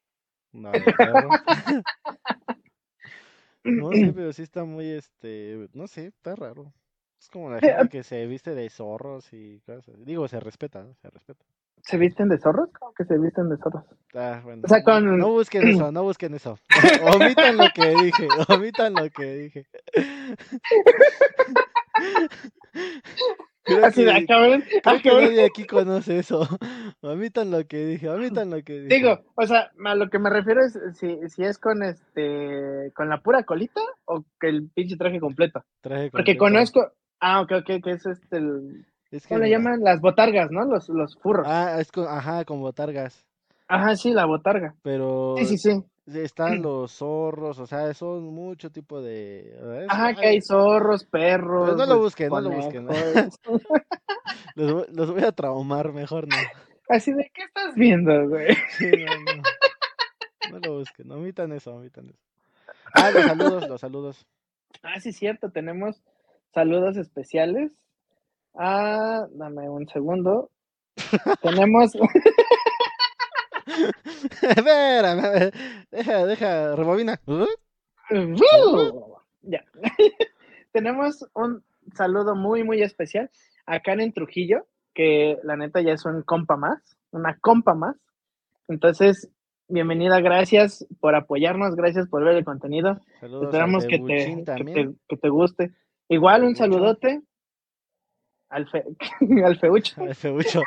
No, de perro. No sé, pero sí está muy, este, no sé, está raro. Es como la gente que se viste de zorros y cosas. así. Digo, se respeta, ¿no? Se respeta. ¿Se visten de zorros? ¿Cómo que se visten de zorros? Ah, bueno, O sea, no- con- no busquen eso, no busquen eso. Omitan lo que dije, omitan lo que dije. Creo Así Ah, que cabrón. nadie aquí conoce eso. Omitan lo que dije, omitan lo que dije. Digo, o sea, a lo que me refiero es si, si es con este, con la pura colita o que el pinche traje completo. Traje Porque completo. conozco, ah, ok, ok, que es este, el, Es que ¿cómo le llaman? Las botargas, ¿no? Los, los furros. Ah, es con, ajá, con botargas. Ajá, sí, la botarga. Pero Sí, sí, sí. Están los zorros, o sea, son mucho tipo de. es- Ajá, que ay, hay zorros, perros. Pero no lo busquen, no lo busquen. Los, voy- los voy a traumar, mejor no. Así de, ¿qué estás viendo, güey? Sí, no, no. No lo busquen, omitan eso, omitan eso. Ah, los saludos, los saludos. Ah, sí, cierto, tenemos saludos especiales. Ah, dame un segundo. tenemos, Espérame, a ver, deja, deja, rebobina. Ya. tenemos un saludo muy, muy especial a Karen Trujillo, que la neta ya es un compa más, una compa más. Entonces, bienvenida, gracias por apoyarnos, gracias por ver el contenido. Saludos Esperamos que te, que, te, que te guste. Igual un saludote al, fe, al feucho. Al Bebucho,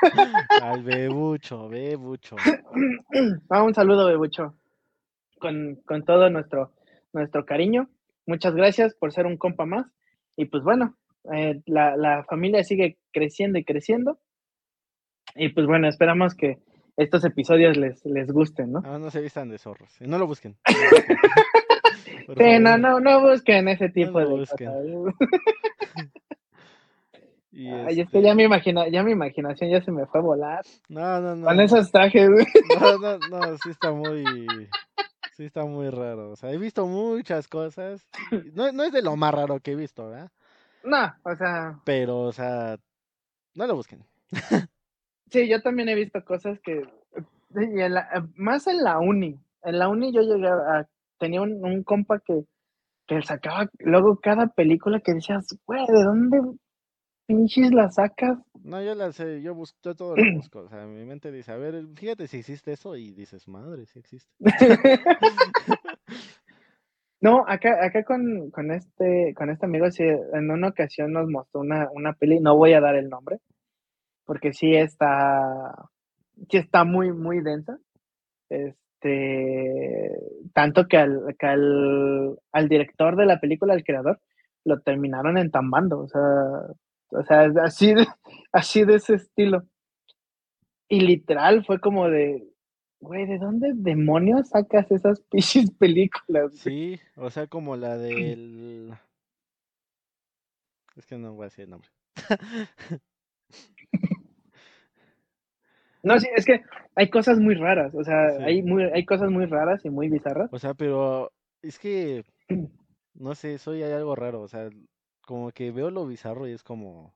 al Bebucho, Bebucho. Ah, un saludo, Bebucho. Con, con todo nuestro, nuestro cariño. Muchas gracias por ser un compa más. Y pues bueno, eh, la, la familia sigue creciendo y creciendo. Y pues bueno, esperamos que estos episodios les, les gusten, ¿no? Ah, no se vistan de zorros. No lo busquen. no lo busquen. Sí, no, no, no busquen ese tipo de busquen. cosas. Y Ay, es este, que ya mi, imagina, ya mi imaginación ya se me fue a volar. No, no, no. Con esos trajes. No, no, no, sí está muy, sí está muy raro. O sea, he visto muchas cosas. No, no es de lo más raro que he visto, ¿verdad? No, o sea, Pero, o sea, no lo busquen. sí, yo también he visto cosas que, y en la- más en la uni, en la uni yo llegué a, tenía un, un compa que, que sacaba luego cada película que decías, güey, ¿de dónde pinches la sacas? No, yo la sé, yo busco, yo todo lo busco. O sea, mi mente dice, a ver, fíjate si existe eso y dices, madre, sí existe. No, acá, acá con, con este, con este amigo, sí, en una ocasión nos mostró una, una peli, no voy a dar el nombre, porque sí está, sí está muy, muy densa. Este, este, tanto que al, que al, al director de la película, al creador, lo terminaron entambando, o sea, o sea, así de, así de ese estilo. Y literal fue como de, güey, ¿de dónde demonios sacas esas pichis películas? Sí, o sea, como la del... Es que no voy a decir el nombre. No, sí, es que hay cosas muy raras, o sea, Sí. hay, muy, hay cosas muy raras y muy bizarras. O sea, pero es que, no sé, soy hay algo raro, o sea, como que veo lo bizarro y es como...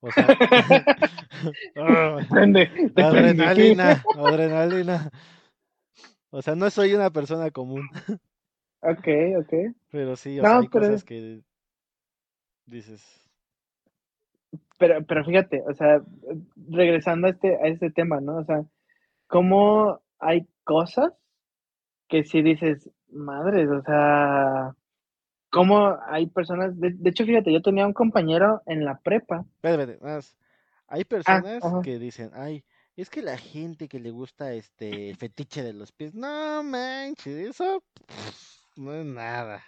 O sea... Ah, Depende, depende. adrenalina, adrenalina. O sea, no soy una persona común, Ok, ok. pero sí, o No, sea, hay pero- cosas que dices, Pero, pero fíjate, o sea, regresando a este, a este tema, ¿no? O sea, cómo hay cosas que si dices, madres, o sea, cómo hay personas, de, de hecho, fíjate, yo tenía un compañero en la prepa, espérate, espérate, más. Hay personas ajá. que dicen, ay, es que la gente que le gusta este el fetiche de los pies, no manches, eso pff, no es nada.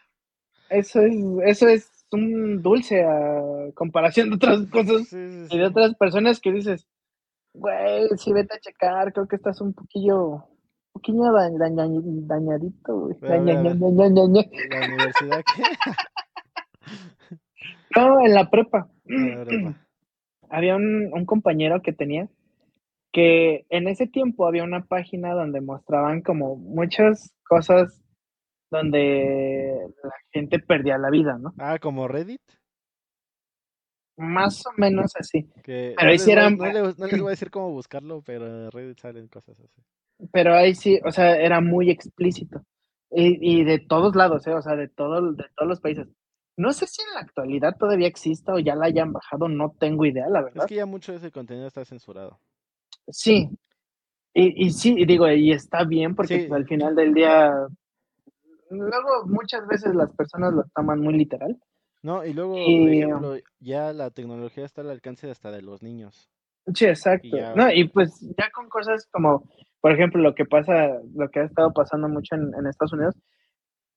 eso es, eso es un dulce a comparación de otras cosas Sí, sí, y de otras personas que dices, güey, sí, vete a checar, creo que estás un poquillo, da- daña- dañadito, güey. La universidad que... No, en la prepa. Había un, un compañero que tenía que en ese tiempo había una página donde mostraban como muchas cosas donde la gente perdía la vida, ¿no? Ah, como Reddit, Más o menos así. que Pero no les, no les- no les voy a decir cómo buscarlo, pero en Reddit salen cosas así. Pero ahí sí, o sea, era muy explícito. Y, y de todos lados, ¿eh? O sea, de, todo, de todos los países. No sé si en la actualidad todavía exista o ya la hayan bajado, no tengo idea, la Es verdad. que ya mucho de ese contenido está censurado. Sí. Y, y sí, y digo, y está bien porque Sí. al final del día, luego muchas veces las personas lo toman muy literal. No, y luego, por ejemplo, ya la tecnología está al alcance hasta de los niños. Sí, exacto. Y ya, o no, y pues ya con cosas como, por ejemplo, lo que pasa, lo que ha estado pasando mucho en, en Estados Unidos.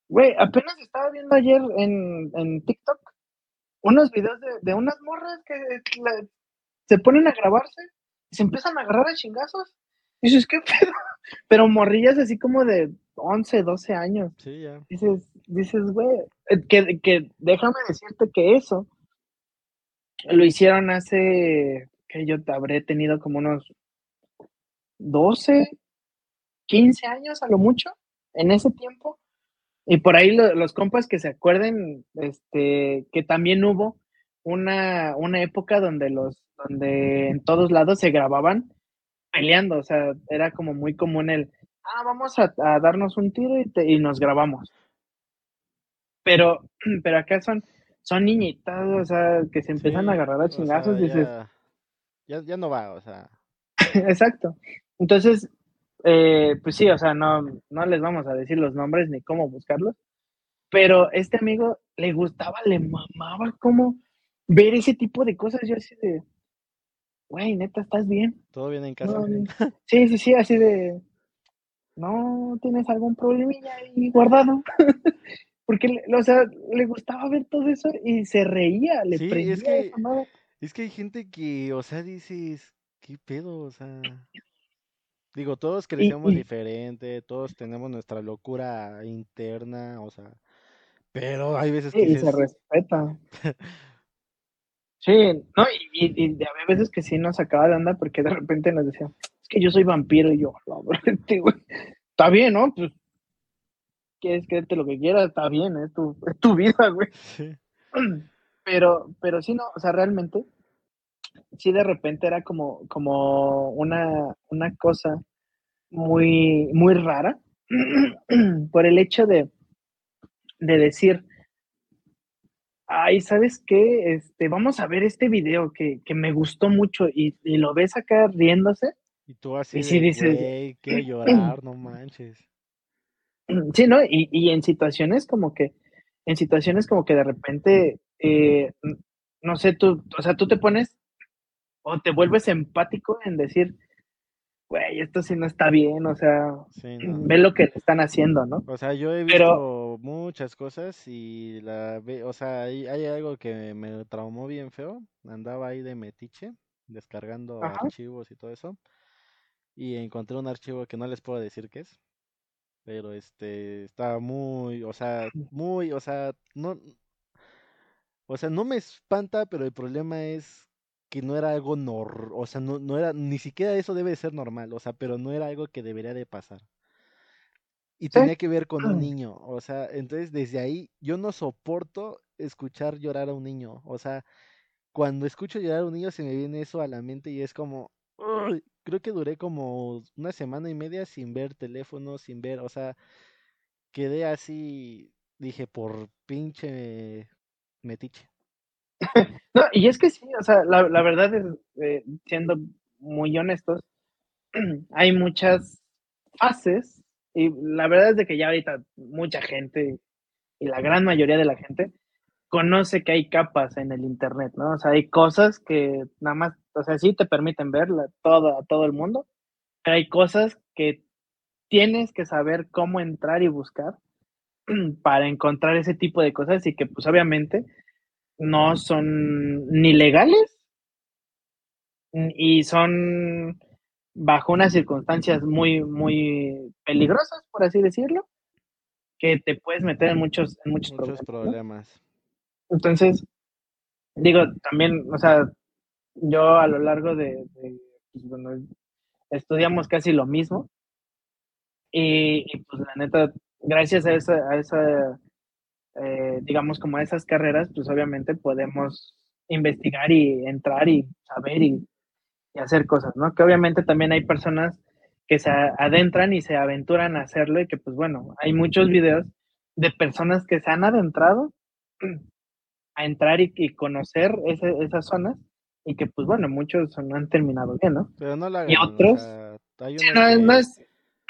Güey, apenas estaba viendo ayer en, en TikTok unos videos de, de unas morras que la- se ponen a grabarse y se empiezan a agarrar a chingazos. Y dices, ¿qué pedo? Pero morrillas así como de 11, 12 años. Sí, ya. Dices, dices, güey, eh, que, que déjame decirte que eso lo hicieron hace, que yo habré tenido como unos 12, 15 años a lo mucho, en ese tiempo. Y por ahí lo- los compas que se acuerden, este, que también hubo una, una época donde los, donde en todos lados se grababan peleando, o sea, era como muy común el, ah, vamos a, a darnos un tiro y, te- y nos grabamos. Pero, pero acá son, son niñitas, o sea, que se empiezan Sí, a agarrar a o sea, chingazos, dices, ya, ya no va, o sea. exacto. Entonces, eh, pues sí, o sea, no, no les vamos a decir los nombres ni cómo buscarlos, pero este amigo le gustaba, le mamaba como ver ese tipo de cosas, yo así de, güey, neta, ¿estás bien? Todo bien en casa. No. Sí, sí, sí, así de, no tienes algún problemilla ahí guardado. Porque, o sea, le gustaba ver todo eso y se reía, le Sí, es prendía que- esa madre. Es que hay gente que, o sea, dices, ¿qué pedo? O sea, digo, todos crecemos y- diferente, todos tenemos nuestra locura interna, o sea, pero hay veces Sí, que y se respeta. Sí, no, y, y, había veces que sí nos sacaba de onda porque de repente nos decía, es que yo soy vampiro y yo, la verdad, este güey, está bien, ¿no? Pues, quieres creerte lo que quieras, está bien, es tu, es tu vida, güey. sí, Pero, pero sí, no, o sea, realmente, sí de repente era como, como una, una cosa muy, muy rara por el hecho de, de decir, ay, ¿sabes qué? Este, vamos a ver este video que, que me gustó mucho y, y lo ves acá riéndose. y tú así Y de, dices- güey, quiero llorar, no manches. Sí, ¿no? Y, y en situaciones como que, en situaciones como que de repente, eh, no sé, tú, o sea, tú te pones o te vuelves empático en decir, güey, esto sí no está bien, o sea, Sí, no. ve lo que le están haciendo, ¿no? O sea, yo he Pero- visto muchas cosas y la ve, o sea, hay, hay algo que me traumó bien feo. Andaba ahí de metiche, descargando Ajá. archivos y todo eso. Y encontré un archivo que no les puedo decir qué es. Pero este estaba muy, o sea, muy, o sea, no, o sea, no me espanta, pero el problema es que no era algo nor, o sea, no, no era, ni siquiera eso debe de ser normal, o sea, pero no era algo que debería de pasar. Y Sí. tenía que ver con un niño, o sea, entonces desde ahí yo no soporto escuchar llorar a un niño, o sea, cuando escucho llorar a un niño se me viene eso a la mente y es como, creo que duré como una semana y media sin ver teléfono, sin ver, o sea, quedé así, dije, por pinche metiche. No, y es que sí, o sea, la, la verdad es, eh, siendo muy honestos, hay muchas fases, y la verdad es de que ya ahorita mucha gente, y la gran mayoría de la gente, conoce que hay capas en el internet, ¿no? O sea, hay cosas que nada más, o sea, sí te permiten ver todo, a todo el mundo, pero hay cosas que tienes que saber cómo entrar y buscar para encontrar ese tipo de cosas y que pues obviamente no son ni legales y son bajo unas circunstancias muy, muy peligrosas, por así decirlo, que te puedes meter en muchos, en muchos, Muchos problemas. Entonces, digo, también, o sea, yo a lo largo de, de pues, bueno, estudiamos casi lo mismo y, y, pues la neta, gracias a esa, a esa eh, digamos, como esas carreras, pues obviamente podemos investigar y entrar y saber y, y, hacer cosas, ¿no? Que obviamente también hay personas que se adentran y se aventuran a hacerlo y que pues bueno, hay muchos videos de personas que se han adentrado a entrar y, y conocer ese, esas zonas y que pues bueno, muchos no han terminado bien, ¿no? Pero no la y otros, o sea, sí, no, que, no, es,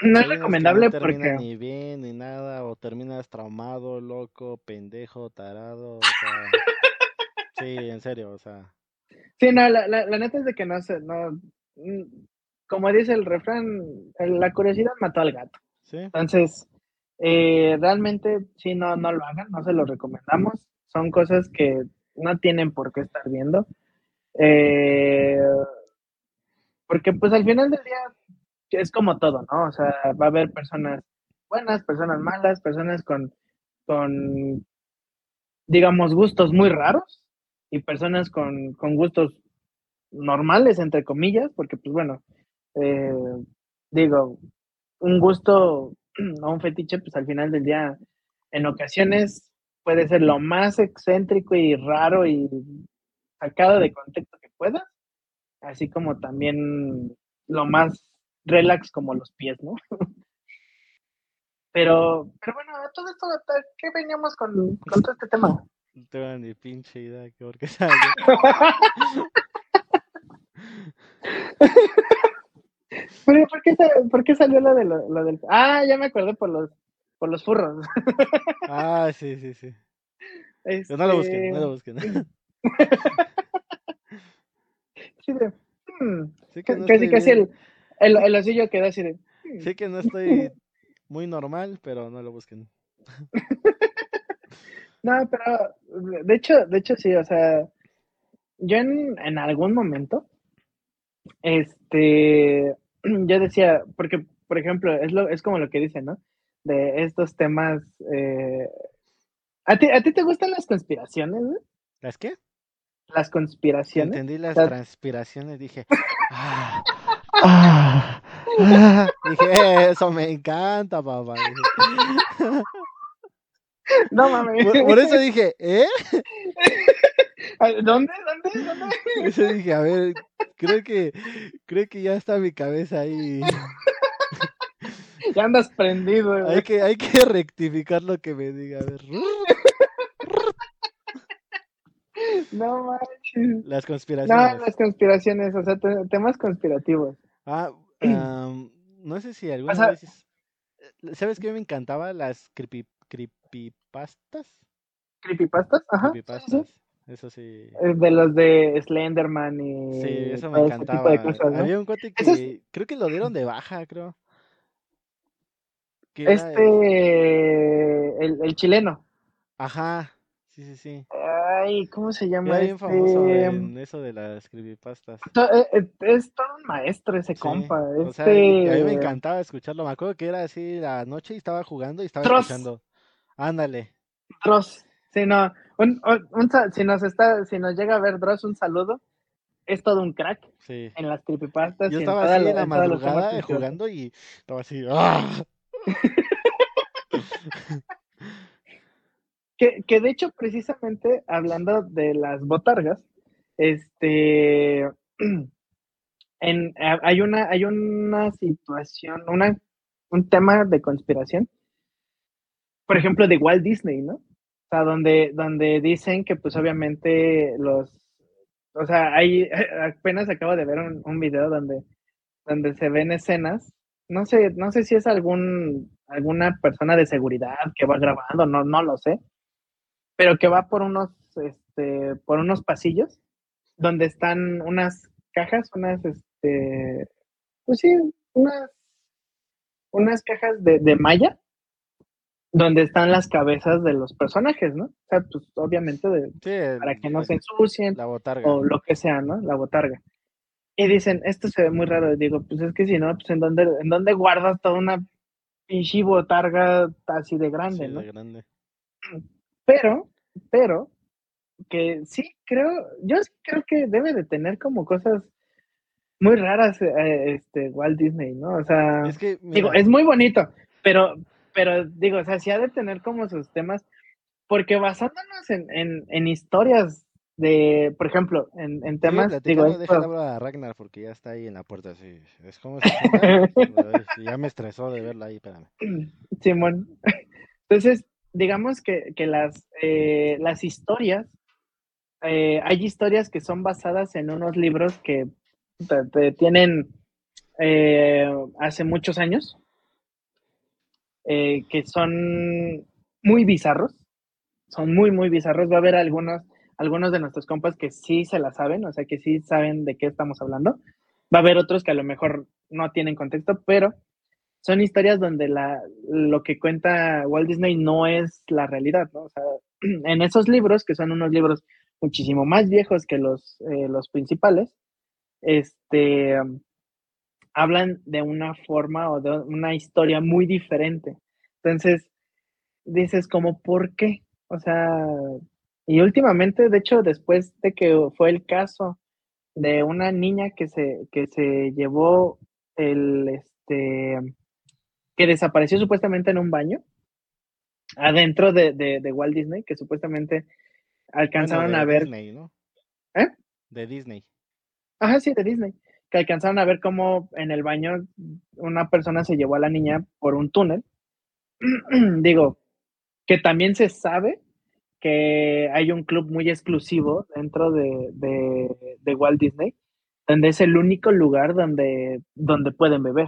no es recomendable no porque... Ni bien, ni nada, o terminas traumado, loco, pendejo, tarado, o sea... sí, en serio, o sea... Sí, no, la, la, la neta es de que no sé, no... Como dice el refrán, la curiosidad mató al gato. ¿Sí? Entonces, eh, realmente, sí, no, no lo hagan, no se lo recomendamos. Son cosas que no tienen por qué estar viendo. Eh, porque pues al final del día es como todo, ¿no? O sea, va a haber personas buenas, personas malas, personas con, con digamos, gustos muy raros y personas con, con gustos normales, entre comillas, porque pues bueno, eh, digo, un gusto o un fetiche, pues al final del día, en ocasiones puede ser lo más excéntrico y raro y sacado de contexto que puedas, así como también lo más relax como los pies, ¿no? Pero, pero bueno, todo esto, ¿qué veníamos con, con todo este tema? No tengo ni pinche idea que por qué salió. ¿Pero por qué, por qué salió lo, de lo, lo, del... Ah, ya me acordé por los, por los furros. ah, sí, sí, sí. Este... No lo busquen, no lo busquen. sí, de... hmm. sí que no casi, casi el, el, el osillo quedó así de... Sí que no estoy muy normal, pero no lo busquen. no, pero de hecho, de hecho sí, o sea, yo en, en algún momento, este, yo decía, porque, por ejemplo, es, lo, es como lo que dicen, ¿no? De estos temas, eh... ¿A, ti, ¿A ti te gustan las conspiraciones, güey? ¿Las qué? Las conspiraciones. Entendí las las... transpiraciones, dije, ah, ah, ah. dije, eso me encanta, papá. Dije. No mames. Por, por, eso dije, ¿eh? ¿Dónde? ¿Dónde? ¿Dónde? Eso dije, a ver, creo que, creo que ya está mi cabeza ahí. Ya andas prendido, Hay que, hay que rectificar lo que me diga, a ver. No manches. Las conspiraciones. No, las conspiraciones, o sea, temas conspirativos. Ah, um, no sé si alguna o sea, vez. ¿Sabes qué me encantaba? Las creepy, creepypastas. ¿Creepypastas? Ajá. Creepypastas. Sí, sí. eso sí. Eh, De los de Slenderman y Sí, eso me tipo encantaba. cosas, ¿no? Había un cuate Eso es- que creo que lo dieron de baja, creo. Que era el- Este, el, el chileno. Ajá, sí, sí, sí. Ay, ¿cómo se llama? Era bien famoso Este, en eso de las creepypastas. eh, eh, Es todo un maestro ese Sí, compa. o sea, Este, a mí me encantaba escucharlo. Me acuerdo que era así la noche y estaba jugando y estaba Dross. escuchando. Ándale. Dross. Sí, no, un- un- un sa- si nos está, si nos llega a ver Dross, un saludo. Es todo un crack Sí. en las creepypastas. Yo estaba así en la temas madrugada jugando y estaba así. ¡ah! Que, que de hecho, precisamente hablando de las botargas, este en, hay una, hay una situación, una, un tema de conspiración, por ejemplo, de Walt Disney, ¿no? O sea, donde, donde dicen que pues obviamente los, o sea, hay, apenas acabo de ver un, un video donde, donde se ven escenas, no sé, no sé si es algún, alguna persona de seguridad que va grabando, no, no lo sé, pero que va por unos, este, por unos pasillos donde están unas cajas, unas, este, pues sí, unas, unas cajas de, de malla, donde están las cabezas de los personajes, ¿no? O sea, pues obviamente de- Sí, para que no el- se ensucien la botarga. o lo que sea, ¿no? La botarga. Y dicen, esto se ve muy raro. Y digo, pues es que si no, pues en dónde, en dónde guardas toda una pinche botarga así de grande, Sí, ¿no? de grande. Pero, pero, que sí creo, yo sí creo que debe de tener como cosas muy raras eh, este Walt Disney, ¿no? O sea, Es que, digo, es muy bonito, pero, pero digo, o sea, sí ha de tener como sus temas, porque basándonos en, en, en historias de, por ejemplo, en, temas, digo, esto- a Ragnar porque ya está ahí en la puerta. Así. Es como ya me estresó de verla ahí, espérame. Simón. Entonces, digamos que, que las, eh, las historias, eh, hay historias que son basadas en unos libros que te- tienen eh, hace muchos años, eh, que son muy bizarros, son muy, muy bizarros. Va a haber algunos, algunos de nuestros compas que sí se la saben, o sea, que sí saben de qué estamos hablando. Va a haber otros que a lo mejor no tienen contexto, pero son historias donde la, lo que cuenta Walt Disney no es la realidad, ¿no? O sea, en esos libros, que son unos libros muchísimo más viejos que los, eh, los principales, este, hablan de una forma o de una historia muy diferente. Entonces, dices como, ¿por qué? O sea, y últimamente, de hecho, después de que fue el caso de una niña que se, que se llevó el, este, que desapareció supuestamente en un baño, adentro de, de, de Walt Disney, que supuestamente alcanzaron Bueno, de a ver, Disney, ¿no? ¿Eh? De Disney. ajá, sí, de Disney, que alcanzaron a ver cómo en el baño una persona se llevó a la niña por un túnel. Digo, que también se sabe que hay un club muy exclusivo dentro de, de, de Walt Disney, donde es el único lugar donde, donde pueden beber.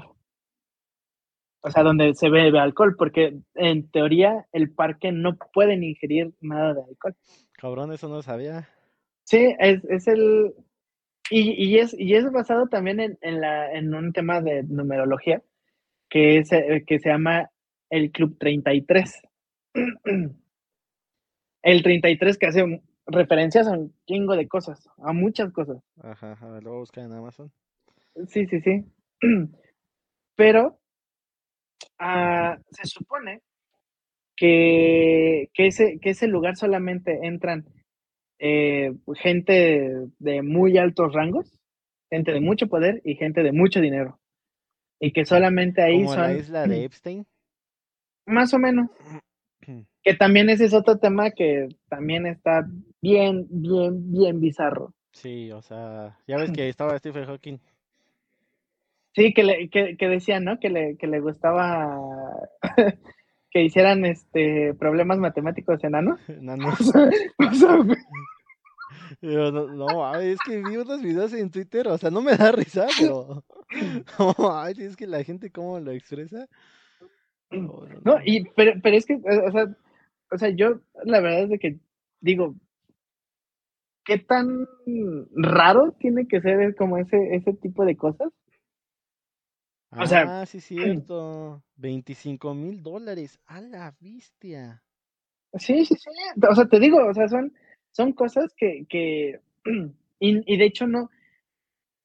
O sea, donde se bebe alcohol, porque en teoría el parque no pueden ingerir nada de alcohol. Cabrón, eso no sabía. Sí, es, es el... Y, y es, y es basado también en, en, la, en un tema de numerología que, es, eh, que se llama el Club 33. El 33 que hace referencias a un chingo de cosas, a muchas cosas. Ajá, a ver, lo voy a buscar en Amazon. Sí, sí, sí. Pero ah, se supone que, que, ese, que ese lugar solamente entran eh, gente de muy altos rangos, gente de mucho poder y gente de mucho dinero. Y que solamente ahí Como son la isla de Epstein. más o menos. Que también ese es otro tema que también está bien, bien, bien bizarro. Sí, o sea, ya ves que estaba Stephen Hawking. Sí, que, le, que, que decía, ¿no? Que le, que le gustaba que hicieran este problemas matemáticos enanos. Enanos. O sea, güey, Pero no, no, es que vi unos videos en Twitter, o sea, no me da risa, pero. No, ay, es que la gente cómo lo expresa. No, no, no, y, pero, pero es que, o sea, o sea, yo la verdad es de que digo, qué tan raro tiene que ser como ese, ese tipo de cosas. O sea, ah, sí, cierto. 25 mil dólares. A la bestia. Sí, sí, sí. O sea, te digo, o sea, son, son cosas que, que y, de hecho no,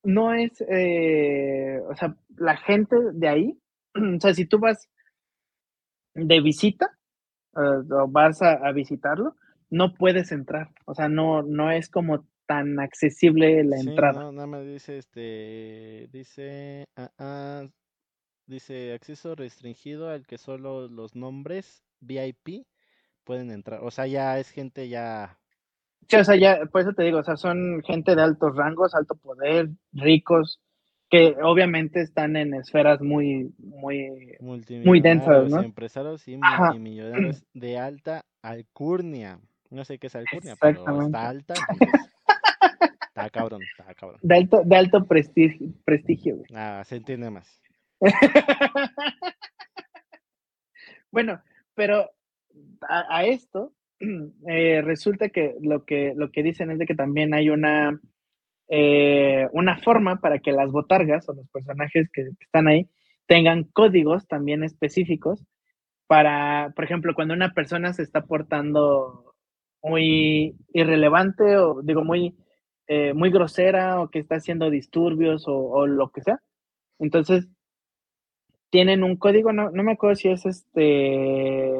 no es, eh, o sea, la gente de ahí, o sea, si tú vas de visita uh, o vas a, visitarlo, no puedes entrar, o sea, no, no es como tan accesible la entrada. No, nada más dice, este, dice, ah, ah, dice acceso restringido al que solo los nombres VIP pueden entrar, o sea, ya es gente ya Sí, o sea, ya, por eso te digo, o sea, son gente de altos rangos, alto poder, ricos, que obviamente están en esferas muy, muy, muy densas, ¿no? Empresarios y multimillonarios de alta alcurnia. No sé qué es alcurnia, pero está alta. está cabrón, está cabrón. De alto, de alto prestigio, prestigio. Ah, se entiende más. bueno, pero a esto eh, resulta que lo, que lo que dicen es de que también hay una, eh, una forma para que las botargas o los personajes que, están ahí tengan códigos también específicos para, por ejemplo, cuando una persona se está portando muy irrelevante o digo muy, eh, muy grosera o que está haciendo disturbios o, o, lo que sea. Entonces, tienen un código, no, no me acuerdo si es este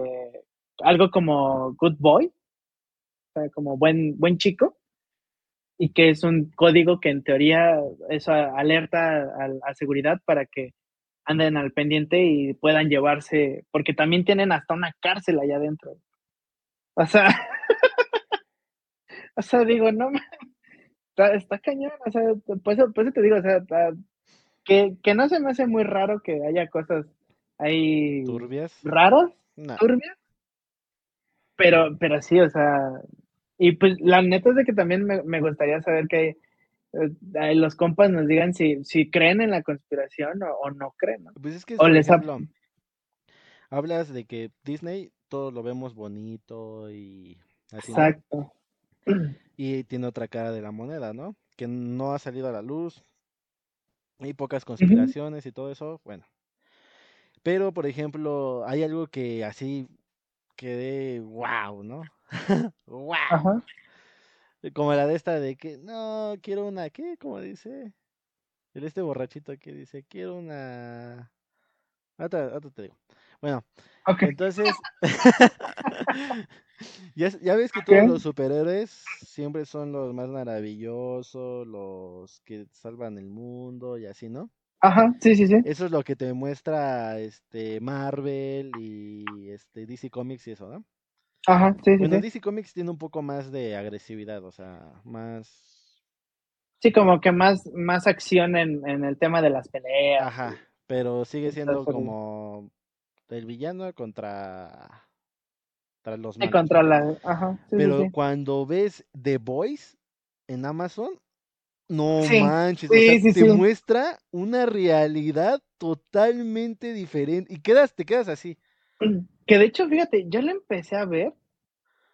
algo como good boy, o sea, como buen, buen chico, y que es un código que en teoría eso alerta a, seguridad para que anden al pendiente y puedan llevarse, porque también tienen hasta una cárcel allá adentro. O sea, o sea, digo, no, está, cañón, o sea, pues, pues te digo, o sea, que, que no se me hace muy raro que haya cosas ahí turbias, raros, turbias, pero, pero sí, o sea, y pues la neta es de que también me, gustaría saber que eh, los compas nos digan si, si creen en la conspiración o, no creen. Pues es que, o les hablas de que Disney todo lo vemos bonito y así. Exacto. Y tiene otra cara de la moneda, ¿no? Que no ha salido a la luz. Hay pocas conspiraciones y todo eso, bueno. Pero, por ejemplo, hay algo que así quedé wow, ¿no? wow. Como la de esta de que, no, quiero una, ¿qué? Como dice? El este borrachito que dice, quiero una... Otra, te digo. Bueno, entonces, ya, ya, ves que todos los superhéroes siempre son los más maravillosos, los que salvan el mundo y así, ¿no? Ajá, sí, sí, sí. Eso es lo que te muestra este Marvel y este DC Comics y eso, ¿no? Ajá, sí, sí. Bueno, DC Comics tiene un poco más de agresividad, o sea, más. Sí, como que más, más acción en, en el tema de las peleas. Ajá, pero sigue siendo como el villano contra, contra los malos. contra la. Ajá. pero cuando ves The Voice en Amazon, no manches, o sea, te muestra una realidad totalmente diferente y quedas, te quedas así. Que de hecho, fíjate, yo la empecé a ver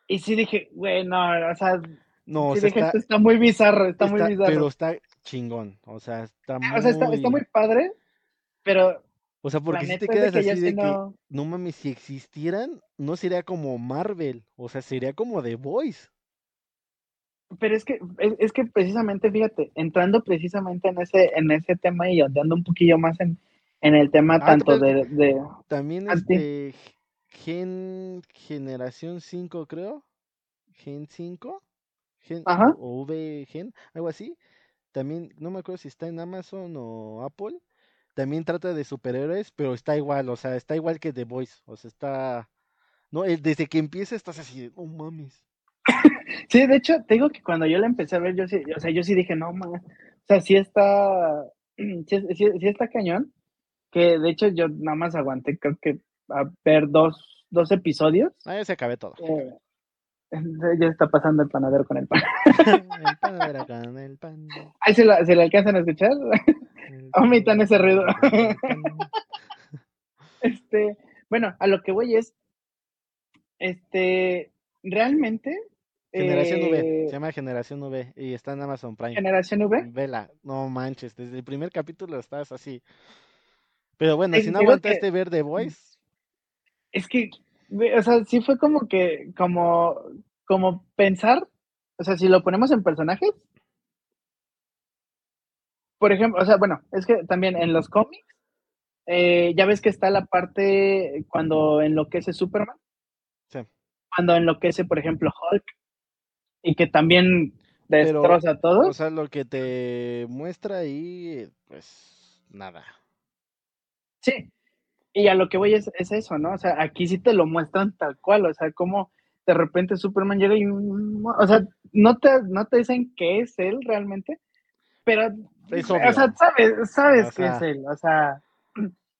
y sí dije, güey, no, o sea, no, sí dije, está, está, muy bizarro, está, muy bizarro. Pero está chingón, o sea, está muy... O sea, está, está muy padre, pero... O sea, porque si te quedas así de que, no mames, si existieran, no sería como Marvel, o sea, sería como The Voice. Pero es que, es, que precisamente, fíjate, entrando precisamente en ese, en ese tema y andando un poquillo más en, en el tema ah, tanto de, También este Gen Generación 5, creo. Gen 5. Gen, O V Gen, algo así. También, no me acuerdo si está en Amazon o Apple. También trata de superhéroes, pero está igual, o sea, está igual que The Voice. O sea, está. No, desde que empieza estás así de, oh mames. Sí, de hecho, te digo que cuando yo la empecé a ver, yo sí, o sea, yo sí dije, no, man, o sea, sí está, sí, está cañón, que de hecho yo nada más aguanté, creo que a ver dos, dos episodios. Ah, ya se acabé todo. Eh, ya está pasando el panadero con el pan. el panadero con el pan. Ahí se, la, se le alcanzan a escuchar. Omitan ese ruido. este, bueno, a lo que voy es, este, realmente Generación V, Eh, se llama Generación V y está en Amazon Prime. Generación V. Vela, no manches, desde el primer capítulo estás así. Pero bueno, si no aguantaste que- ver The Voice, Es que, o sea, sí fue como que, como, como pensar, o sea, si lo ponemos en personajes, por ejemplo, o sea, bueno, es que también en los cómics, eh, ya ves que está la parte cuando enloquece Superman, Sí. cuando enloquece, por ejemplo, Hulk, y que también Pero, destroza a todos. o sea, lo que te muestra ahí, pues nada. Sí, y a lo que voy es, es eso, ¿no? O sea, aquí sí te lo muestran tal cual, o sea, como de repente Superman llega y, o sea, no te, no te dicen que es él realmente, pero, Es o sea, sabes, sabes O que es él, o sea,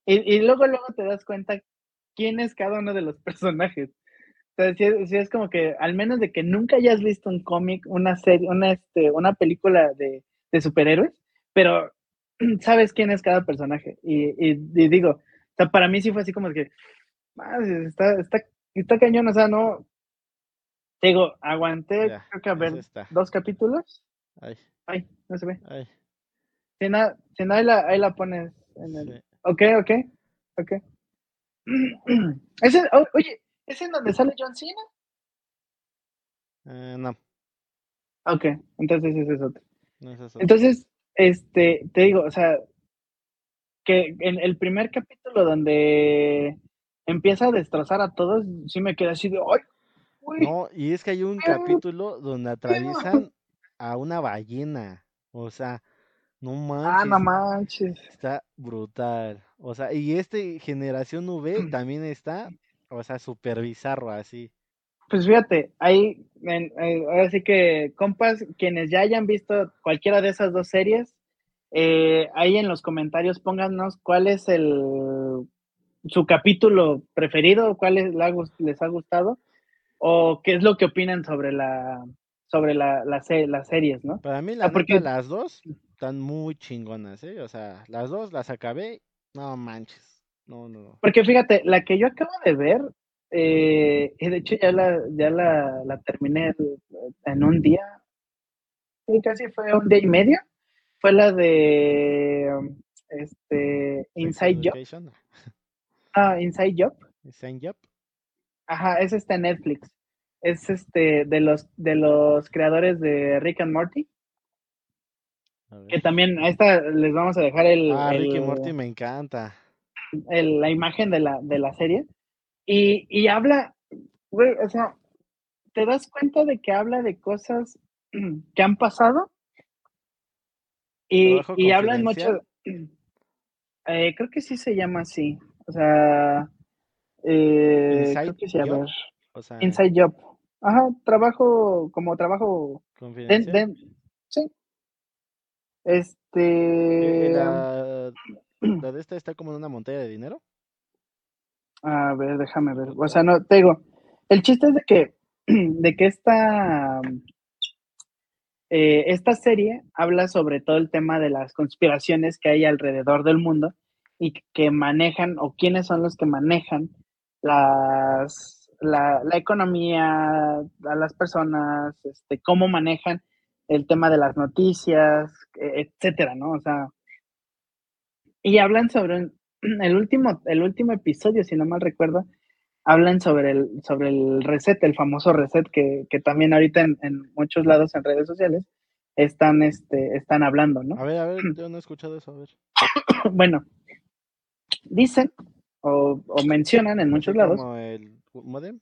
y, y luego, luego te das cuenta quién es cada uno de los personajes. O sea, sí, es- como que, al menos de que nunca hayas visto un cómic, una serie, una, este, una película de, de superhéroes, pero sabes quién es cada personaje. Y, y- y digo, o sea, para mí sí fue así como que, está, está, está cañón, o sea, no. Digo, aguanté, Ya, creo que a ver dos capítulos. Ay, Ay, no se ve. ay, Si no, si no ahí, la, ahí la pones en el. sí. Ok, ok, ok. Ese, o- oye, ¿es en donde sale John Cena? Eh, no, Ok, entonces ese es otro. no es eso. Entonces, este, te digo, o sea, que en el primer capítulo donde empieza a destrozar a todos, sí me quedé así de, ¡ay! No, y es que hay un capítulo donde atraviesan a una ballena. O sea, no ah, no manches, manches. está brutal. O sea, y este Generación V también está, o sea, súper bizarro así. Pues fíjate, ahí, en- eh, ahora sí que, compas, quienes ya hayan visto cualquiera de esas dos series, eh, ahí en los comentarios pónganos cuál es el su capítulo preferido, cuál es- la ha gus- les ha gustado, o qué es lo que opinan sobre la sobre la, la las series, ¿no? Para mí, la Ah, porque- las dos están muy chingonas, ¿eh? O sea, las dos las acabé, no manches. No, no, no. Porque fíjate, la que yo acabo de ver, eh, y de hecho ya la, ya la, la terminé en un día, sí, casi fue un día y medio, fue la de este Inside Job. Ah, Inside Job. Sign Job. Ajá, es este Netflix. Es este de los de los creadores de Rick and Morty. Que también a esta les vamos a dejar el, Ah, el- Morty me encanta. el- la imagen de la, de la serie. Y, y habla, güey, o sea, te das cuenta de que habla de cosas que han pasado. Y, ¿Trabajo y hablan mucho. eh, creo que sí se llama así. O sea, eh, Inside creo que Job, ver. O sea, Inside Job. Ajá, trabajo, como trabajo. Den, confidencial. den- sí. Eh, Este. la, la de esta está como en una montaña de dinero. A ver, déjame ver. O sea, no, te digo, el chiste es de que, de que esta, eh, esta serie habla sobre todo el tema de las conspiraciones que hay alrededor del mundo y que manejan, o quiénes son los que manejan las, la, la economía, a las personas, este, cómo manejan el tema de las noticias, eh, etcétera, ¿no? O sea, y hablan sobre un- el último, el último episodio, si no mal recuerdo, hablan sobre el, sobre el reset, el famoso reset que, que también ahorita en, en muchos lados en redes sociales están, este, están hablando, ¿no? A ver, a ver, yo no he escuchado eso, a ver. Bueno, dicen o, o mencionan en muchos lados Como el modem.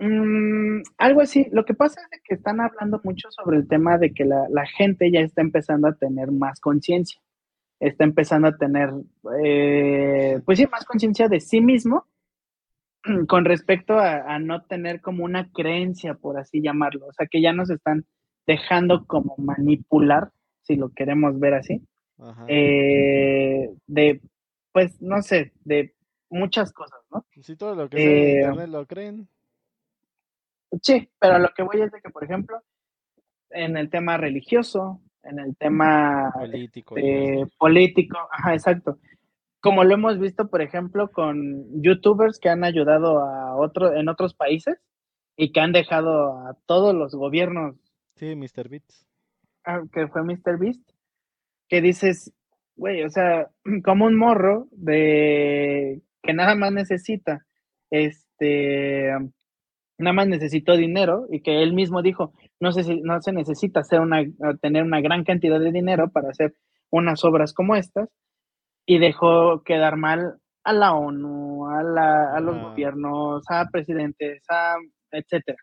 Mm, algo así. Lo que pasa es que están hablando mucho sobre el tema de que la, la gente ya está empezando a tener más conciencia. Está empezando a tener, eh, pues sí, más conciencia de sí mismo con respecto a, a no tener como una creencia, por así llamarlo. O sea, que ya nos están dejando como manipular, si lo queremos ver así, Ajá. eh, de, pues, no sé, de muchas cosas, ¿no? Si todo lo que de eh, internet lo creen. Sí, pero lo que voy es de que, por ejemplo, en el tema religioso, en el tema Político. así. político, ajá, exacto. Como lo hemos visto, por ejemplo, con youtubers que han ayudado a otro, en otros países y que han dejado a todos los gobiernos. Sí, Mr. Beats. Ah, que fue Mr. Beast. Que dices, güey, o sea, como un morro de que nada más necesita, este, nada más necesitó dinero y que él mismo dijo, no se, no se necesita hacer una, tener una gran cantidad de dinero para hacer unas obras como estas y dejó quedar mal a la ONU, a, la, a los gobiernos, a presidentes, a etcétera.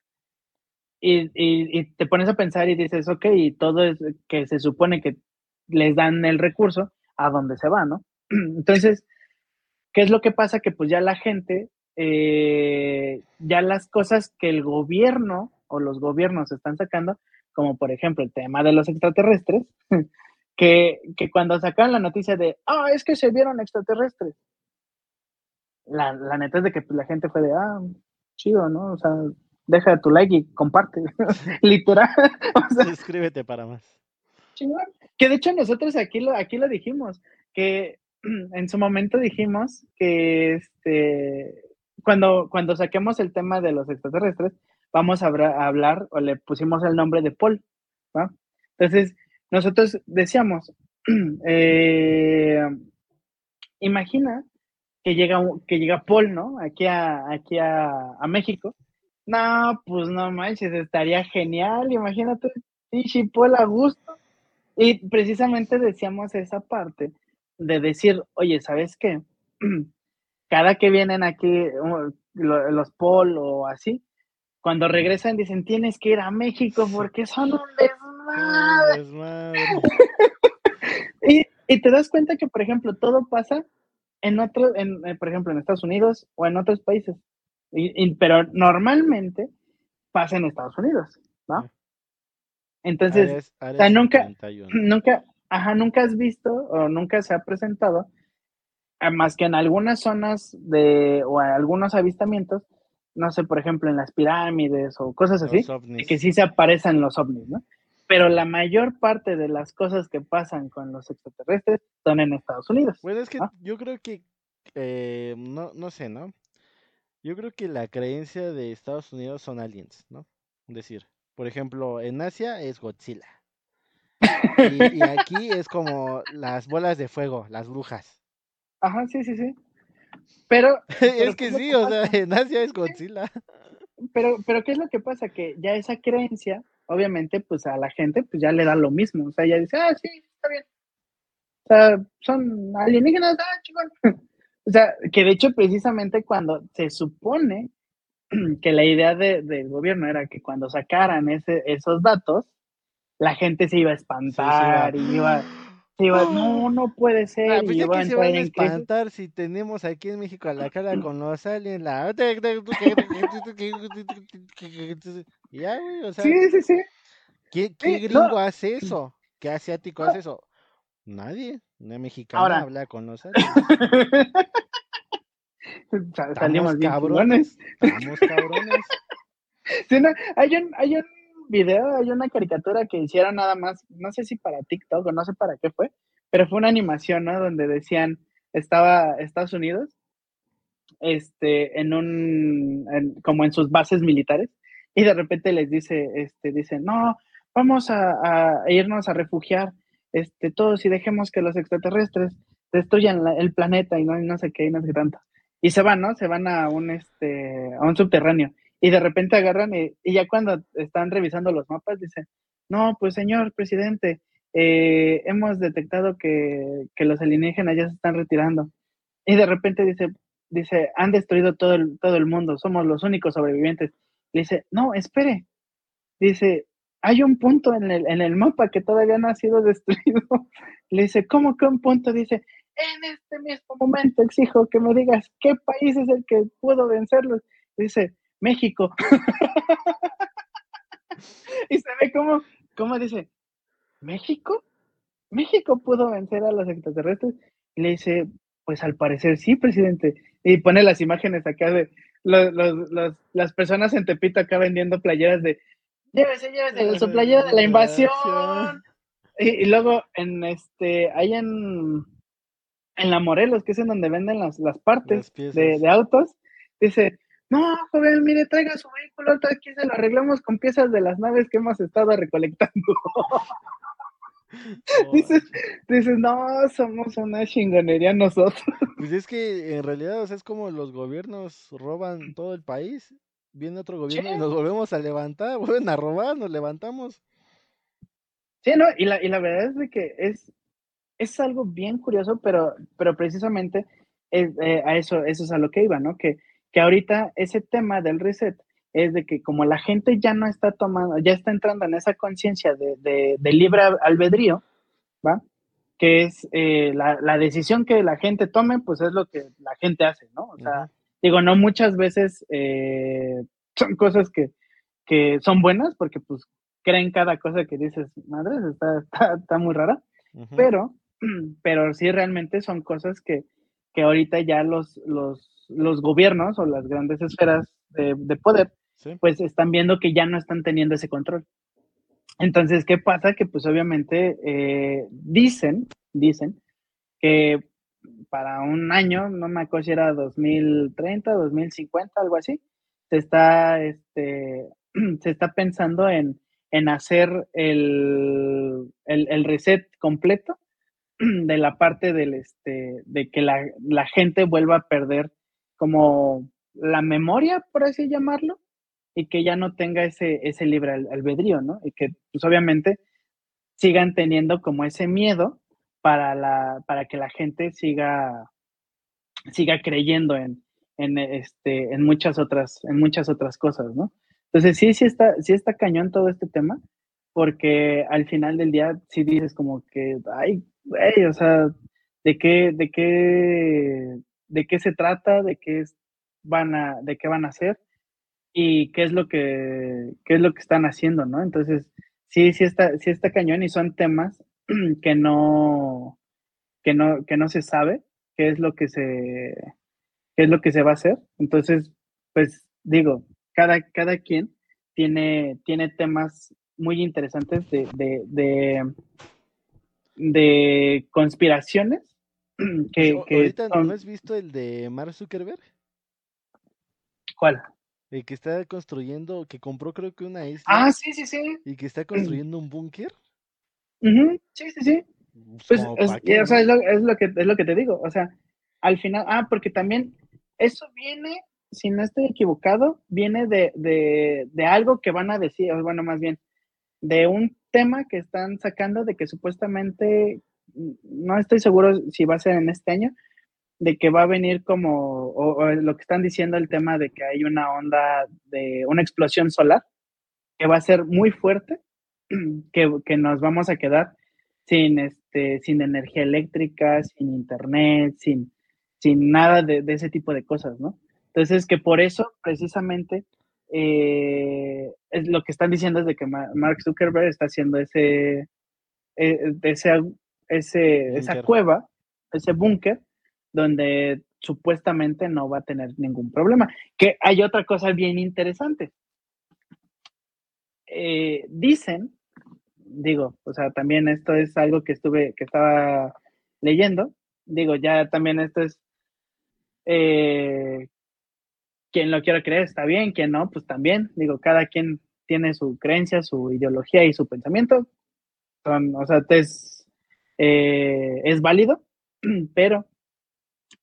Y, y, te pones a pensar y dices, ok, y todo es que se supone que les dan el recurso, ¿a dónde se va, no? Entonces, ¿qué es lo que pasa? Que pues ya la gente, eh, ya las cosas que el gobierno o los gobiernos están sacando, como por ejemplo el tema de los extraterrestres, que, que cuando sacaron la noticia de, ah, es que se vieron extraterrestres, la, la neta es de que pues, la gente fue de, ah, chido, ¿no? O sea, deja tu like y comparte, literal. Suscríbete para más. Que de hecho nosotros aquí lo, aquí lo dijimos, que en su momento dijimos que este, cuando, cuando saquemos el tema de los extraterrestres, vamos a, hablar o le pusimos el nombre de Paul, ¿no? Entonces, nosotros decíamos, eh, imagina que llega, que llega Paul, ¿no? Aquí a, aquí a, a México. No, pues no manches, estaría genial, imagínate, y Paul a gusto. Y precisamente decíamos esa parte de decir, oye, ¿sabes qué? Cada que vienen aquí los Paul o así, cuando regresan dicen, tienes que ir a México porque son un desmadre. y, y te das cuenta que, por ejemplo, todo pasa en otro, en, eh, por ejemplo, en Estados Unidos o en otros países. Y, pero normalmente pasa en Estados Unidos, ¿no? Entonces, nunca, nunca, ajá, nunca has visto o nunca se ha presentado, más que en algunas zonas de, o algunos avistamientos, no sé, por ejemplo, en las pirámides o cosas así, que sí se aparecen los ovnis, ¿no? pero la mayor parte de las cosas que pasan con los extraterrestres son en Estados Unidos. Bueno, es que yo creo que, eh, no, no sé, ¿no? Yo creo que la creencia de Estados Unidos son aliens, ¿no? Es decir, por ejemplo, en Asia es Godzilla. Y, aquí es como las bolas de fuego, las brujas. Ajá, sí, sí, sí. Pero. es que sí, o sea, en Asia es Godzilla. Pero, pero, ¿qué es lo que pasa? Que ya esa creencia obviamente, pues a la gente, pues ya le da lo mismo. O sea, ya dice, ah, sí, está bien. O sea, son alienígenas, ah, chingón. o sea, que de hecho, precisamente cuando se supone que la idea del gobierno era que cuando sacaran ese, esos datos, la gente se iba a espantar y iba, se iba, no, no puede ser. Ah, pues a se van a espantar si tenemos aquí en México a la cara con los aliens, la... Ya, güey, o sea. Sí, sí, sí. ¿Qué, qué gringo hace eso? ¿Qué asiático hace eso? Nadie. Una mexicana habla con los Salimos cabrones. Estamos cabrones. Sí, no, hay, un, hay un video, hay una caricatura que hicieron nada más, no sé si para TikTok o no sé para qué fue, pero fue una animación, ¿no? Donde decían, estaba Estados Unidos, este, en un, como en sus bases militares, y de repente les dice, este, dice, no, vamos a, irnos a refugiar, este, todos y dejemos que los extraterrestres destruyan el planeta y no, no sé qué, y no sé qué tanto. Y se van, ¿no? Se van a un, este, a un subterráneo. Y de repente agarran y, ya cuando están revisando los mapas dicen, no, pues señor presidente, eh, hemos detectado que, que, los alienígenas ya se están retirando. Y de repente dice, dice, han destruido todo el, todo el mundo, somos los únicos sobrevivientes. Le dice, no, espere. Dice, hay un punto en el, en el mapa que todavía no ha sido destruido. Le dice, ¿cómo que un punto? Dice, en este mismo momento exijo que me digas qué país es el que pudo vencerlos. Dice, México. y se ve como, como dice, ¿México? ¿México pudo vencer a los extraterrestres? Y le dice, pues al parecer sí, presidente. Y pone las imágenes acá de las personas en Tepito acá vendiendo playeras de llévese, llévese, su playera de la invasión. Y, luego en este, ahí en, en la Morelos, que es en donde venden las, las partes de, autos, dice, no, joven, mire, traiga su vehículo, aquí se lo arreglamos con piezas de las naves que hemos estado recolectando. dices, dices, no, somos una chingonería nosotros. Pues es que en realidad, o sea, es como los gobiernos roban todo el país, viene otro gobierno y nos volvemos a levantar, vuelven a robar, nos levantamos. Sí, no, y la, y la verdad es de que es, es algo bien curioso, pero, pero precisamente eh, a eso, eso es a lo que iba, ¿no? Que, que ahorita ese tema del reset es de que como la gente ya no está tomando, ya está entrando en esa conciencia de, libre albedrío, ¿va? Que es eh, la, decisión que la gente tome, pues es lo que la gente hace, ¿no? O sea, digo, no muchas veces eh, son cosas que, que son buenas, porque pues creen cada cosa que dices, madre, está, está, muy rara, pero, pero sí realmente son cosas que, que ahorita ya los, los, los gobiernos o las grandes esferas de, poder, pues están viendo que ya no están teniendo ese control. Entonces, ¿qué pasa? Que pues obviamente eh, dicen, dicen que para un año, no me acuerdo si era 2030, 2050, algo así, se está, este, se está pensando en, en hacer el, el, reset completo de la parte del, este, de que la, la gente vuelva a perder como la memoria, por así llamarlo, y que ya no tenga ese, ese libre albedrío, ¿no? Y que, pues obviamente, sigan teniendo como ese miedo para, la, para que la gente siga, siga creyendo en, en, este, en, muchas otras, en muchas otras cosas, ¿no? Entonces, sí, sí está, sí está cañón todo este tema, porque al final del día sí dices como que, ay, o sea, ¿de qué, de qué, de qué se trata, de qué van a, de qué van a hacer y qué es lo que, qué es lo que están haciendo, ¿no? Entonces, sí, sí está, sí está cañón y son temas que no, que no, que no se sabe qué es lo que se, qué es lo que se va a hacer. Entonces, pues digo, cada, cada quien tiene, tiene temas muy interesantes de, de, de, de conspiraciones que, ahorita no has visto el de Mark Zuckerberg? ¿Cuál? El que está construyendo, que compró creo que una isla. Ah, sí, sí, sí. Y que está construyendo un búnker. Sí, sí, sí. Pues, es, o sea, es, lo, es, lo, que, es lo que te digo. O sea, al final, ah, porque también eso viene, si no estoy equivocado, viene de, de, de algo que van a decir, bueno, más bien, de un tema que están sacando de que supuestamente no estoy seguro si va a ser en este año, de que va a venir como, o, lo que están diciendo el tema de que hay una onda de una explosión solar que va a ser muy fuerte, que, nos vamos a quedar sin, este, sin energía eléctrica, sin internet, sin, sin nada de, ese tipo de cosas, ¿no? Entonces, que por eso, precisamente, eh, es lo que están diciendo es de que Mark Zuckerberg está haciendo ese, eh, ese ese, esa cueva, ese búnker, donde supuestamente no va a tener ningún problema. Que hay otra cosa bien interesante. Eh, dicen, digo, o sea, también esto es algo que estuve, que estaba leyendo, digo, ya también esto es, eh, quien lo quiera creer está bien, quien no, pues también, digo, cada quien tiene su creencia, su ideología y su pensamiento. Son, o sea, es, eh, es válido, pero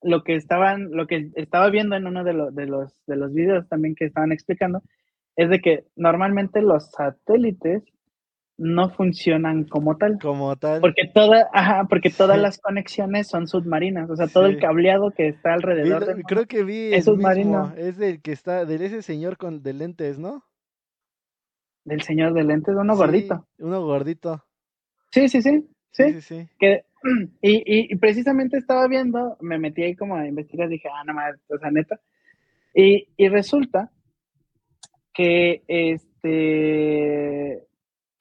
lo que estaban, lo que estaba viendo en uno de, de, los, de los videos también que estaban explicando, es de que normalmente los satélites no funcionan como tal. Como tal. Porque toda, ajá, porque todas las conexiones son submarinas, o sea, todo el cableado que está alrededor de Creo que vi es submarino. es del que está, del ese señor con de lentes, ¿no? Del señor de lentes, uno gordito. Uno gordito. Sí, sí, sí. Sí, sí, Que, y, y, precisamente estaba viendo, me metí ahí como a investigar, dije, ah, no más, o sea, neta. Y, y resulta que este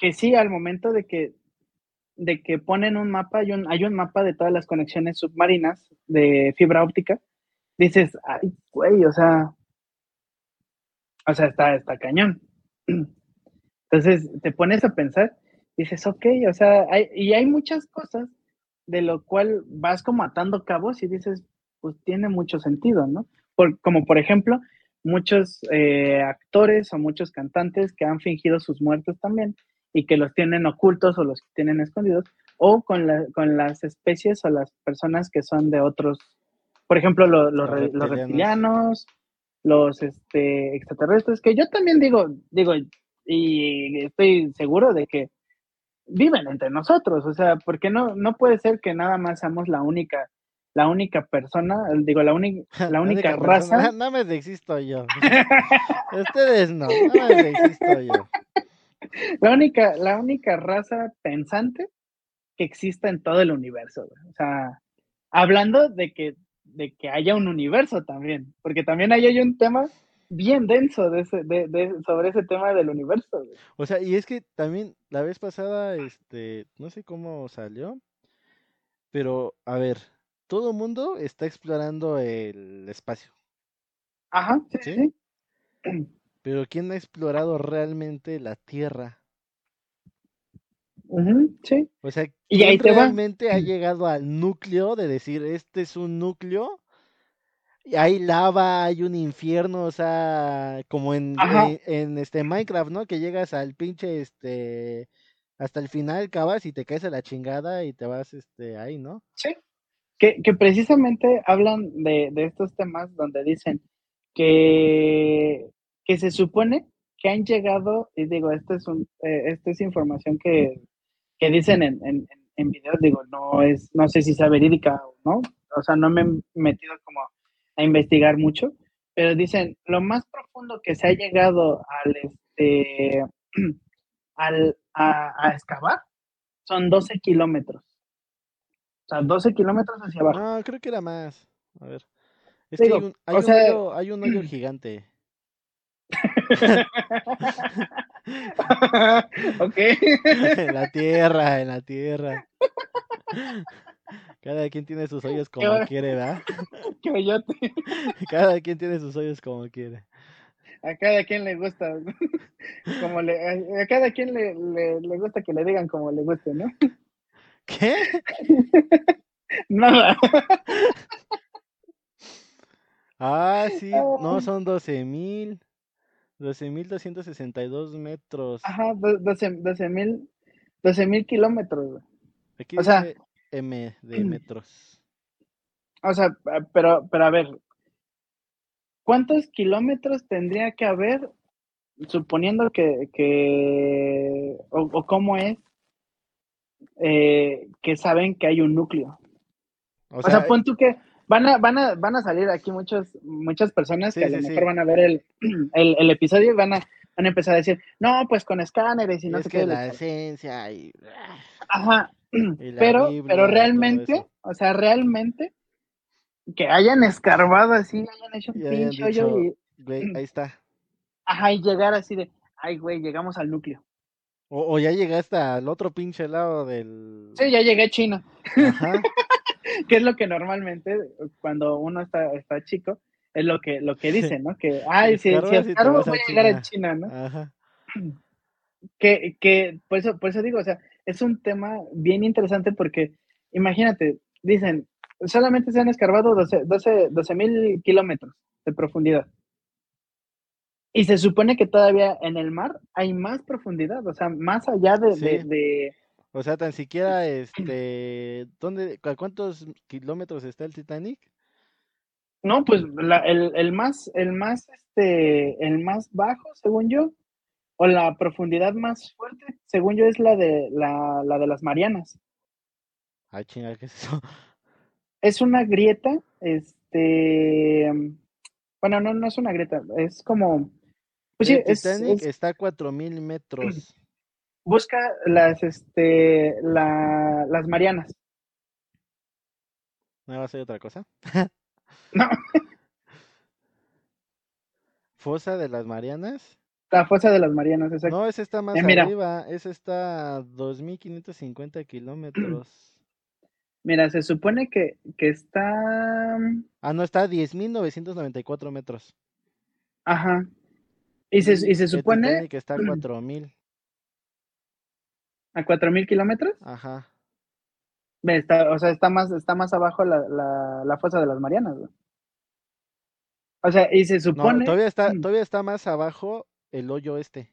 que sí, al momento de que de que ponen un mapa, hay un, mapa de todas las conexiones submarinas de fibra óptica, dices, ay, güey, o sea, o sea, está, está cañón. Entonces te pones a pensar dices, ok, o sea, hay, y hay muchas cosas de lo cual vas como atando cabos y dices, pues tiene mucho sentido, ¿no? Por, como por ejemplo, muchos eh, actores o muchos cantantes que han fingido sus muertes también y que los tienen ocultos o los tienen escondidos, o con, la, con las especies o las personas que son de otros, por ejemplo, lo- los, Los re- los reptilianos. los este, extraterrestres, que yo también digo, digo, y estoy seguro de que viven entre nosotros, o sea, porque no, no puede ser que nada más seamos la única, la única persona, digo, la, uni- la única persona- raza. Nada más existo yo. Ustedes no, nada más existo yo. La única, la única raza pensante que exista en todo el universo. güey. O sea, hablando de que, de que haya un universo también, porque también ahí hay un tema bien denso de ese, de, de- sobre ese tema del universo. güey. O sea, y es que también la vez pasada, este, no sé cómo salió, pero a ver, todo el mundo está explorando el espacio, Ajá, sí, ¿Sí? sí. pero ¿quién ha explorado realmente la Tierra? Sí. O sea, Y ¿quién ahí te va. realmente ha llegado al núcleo de decir, este es un núcleo? Y hay lava, hay un infierno, o sea, como en, en, en, este Minecraft, ¿no? Que llegas al pinche, este, hasta el final, cavas y te caes a la chingada y te vas, este, ahí, ¿no? Sí. Que, que precisamente hablan de, de estos temas donde dicen que, que se supone que han llegado, y digo, esto es, un, eh, esto es información que, que dicen en, en, en videos, digo, no es, no sé si sea verídica o no, o sea, no me he metido como a investigar mucho, pero dicen, lo más profundo que se ha llegado al, este, al, a, a excavar son 12 kilómetros. O sea, 12 kilómetros hacia abajo. No, creo que era más. A ver. Es Digo, que hay un, hay o un sea- hoyo, hay un hoyo gigante. ok. En la tierra, en la tierra. Cada quien tiene sus hoyos como quiere, ¿verdad? Qué hoyote. Cada quien tiene sus hoyos como quiere. A cada quien le gusta. Como le, a a cada quien le, le, le gusta que le digan como le guste, ¿no? ¿Qué? Nada. Ah, sí, no, son 12 mil. 12.262 metros. Ajá, do- 12 12 mil 12 mil kilómetros. Aquí o sea- dice M de metros. O sea, pero, pero a ver, ¿cuántos kilómetros tendría que haber, suponiendo que, que o, o cómo es, eh, que saben que hay un núcleo? O O sea, sea, pon tú que van a, van a, van a salir aquí muchos, muchas personas Sí, que a sí, lo sí. mejor van a ver el, el, el episodio y van a, van a empezar a decir, no, pues con escáneres y no es sé que qué. la esencia y, Ajá. y la Pero, Biblia pero realmente, o sea, realmente, que hayan escarbado así, hayan hecho un pinche hoyo y, Güey, ahí está. ajá, y llegar así de, ay, güey, llegamos al núcleo. O, o ya llegaste al otro pinche lado del. Sí, ya llegué a China, Ajá. que es lo que normalmente, cuando uno está, está chico, es lo que, lo que dicen, ¿no? Que, ay, si, si escarbo voy a llegar a China. ¿no? Ajá. que, que por, eso, por eso digo, o sea, es un tema bien interesante porque, imagínate, dicen, solamente se han escarbado 12 12 12 mil kilómetros de profundidad. Y se supone que todavía en el mar hay más profundidad, o sea, más allá de... de- Sí. de- O sea, tan siquiera, este, ¿dónde, a cuántos kilómetros está el Titanic? no, pues la- el, el más, el más, este, el más bajo, según yo, o la profundidad más fuerte, según yo, es la de, la, la de las Marianas. Ay, chinga, ¿qué es eso? es una grieta, este, bueno, no, no es una grieta, es como, pues sí, el es, Titanic es- está a 4000 metros. Busca las, este, la, las Marianas, ¿No va a ser otra cosa? no, ¿Fosa de las Marianas? la fosa de las Marianas, exacto. No, ese está más Eh, arriba. Ese está a 2550 kilómetros. Mira, se supone que, que está, Ah, no, está a 10.994 metros. ajá, y se, y se El supone Titanic está a 4000. A cuatro mil kilómetros, Ajá. Está, o sea, está más, está más abajo la, la, la fosa de las Marianas, güey. O sea, y se No, supone. todavía está, Mm. todavía está más abajo el hoyo este.